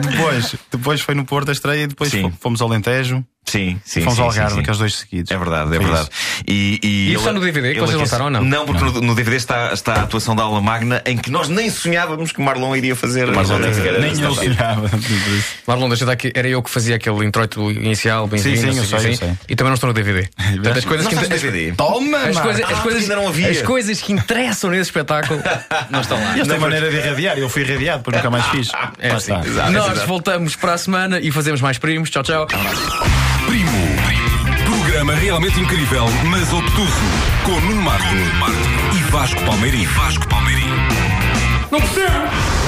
depois, depois foi no Porto a estreia e depois Sim. fomos ao Alentejo. Sim, sim. Fomos sim, ao Algarve, sim, sim. aqueles dois seguidos. É verdade, é Foi verdade. E, e E ele- está no DVD que ele vocês lançaram ou não? Não, porque No, no DVD está, está a atuação da Alma Magna em que nós nem sonhávamos que Marlon iria fazer. Marlon nem sequer- Nem eu sonhava. Marlon, deixa eu dar aqui, era eu que fazia aquele introito inicial, bem-vindo, Sim, sim, não eu sei eu. E também não estou no DVD. Portanto, as coisas que DVD? Toma! As coisas, as, coisas, ainda não havia. as coisas que interessam nesse espetáculo não estão lá. E esta maneira de irradiar, eu fui irradiado, depois nunca mais fiz. É assim. está. Nós voltamos para a semana e fazemos mais primos. Tchau, tchau. Primo. Programa realmente incrível, mas obtuso. Com Nuno Marco e Vasco Palmeirim. Vasco Palmeirim. Não percebo!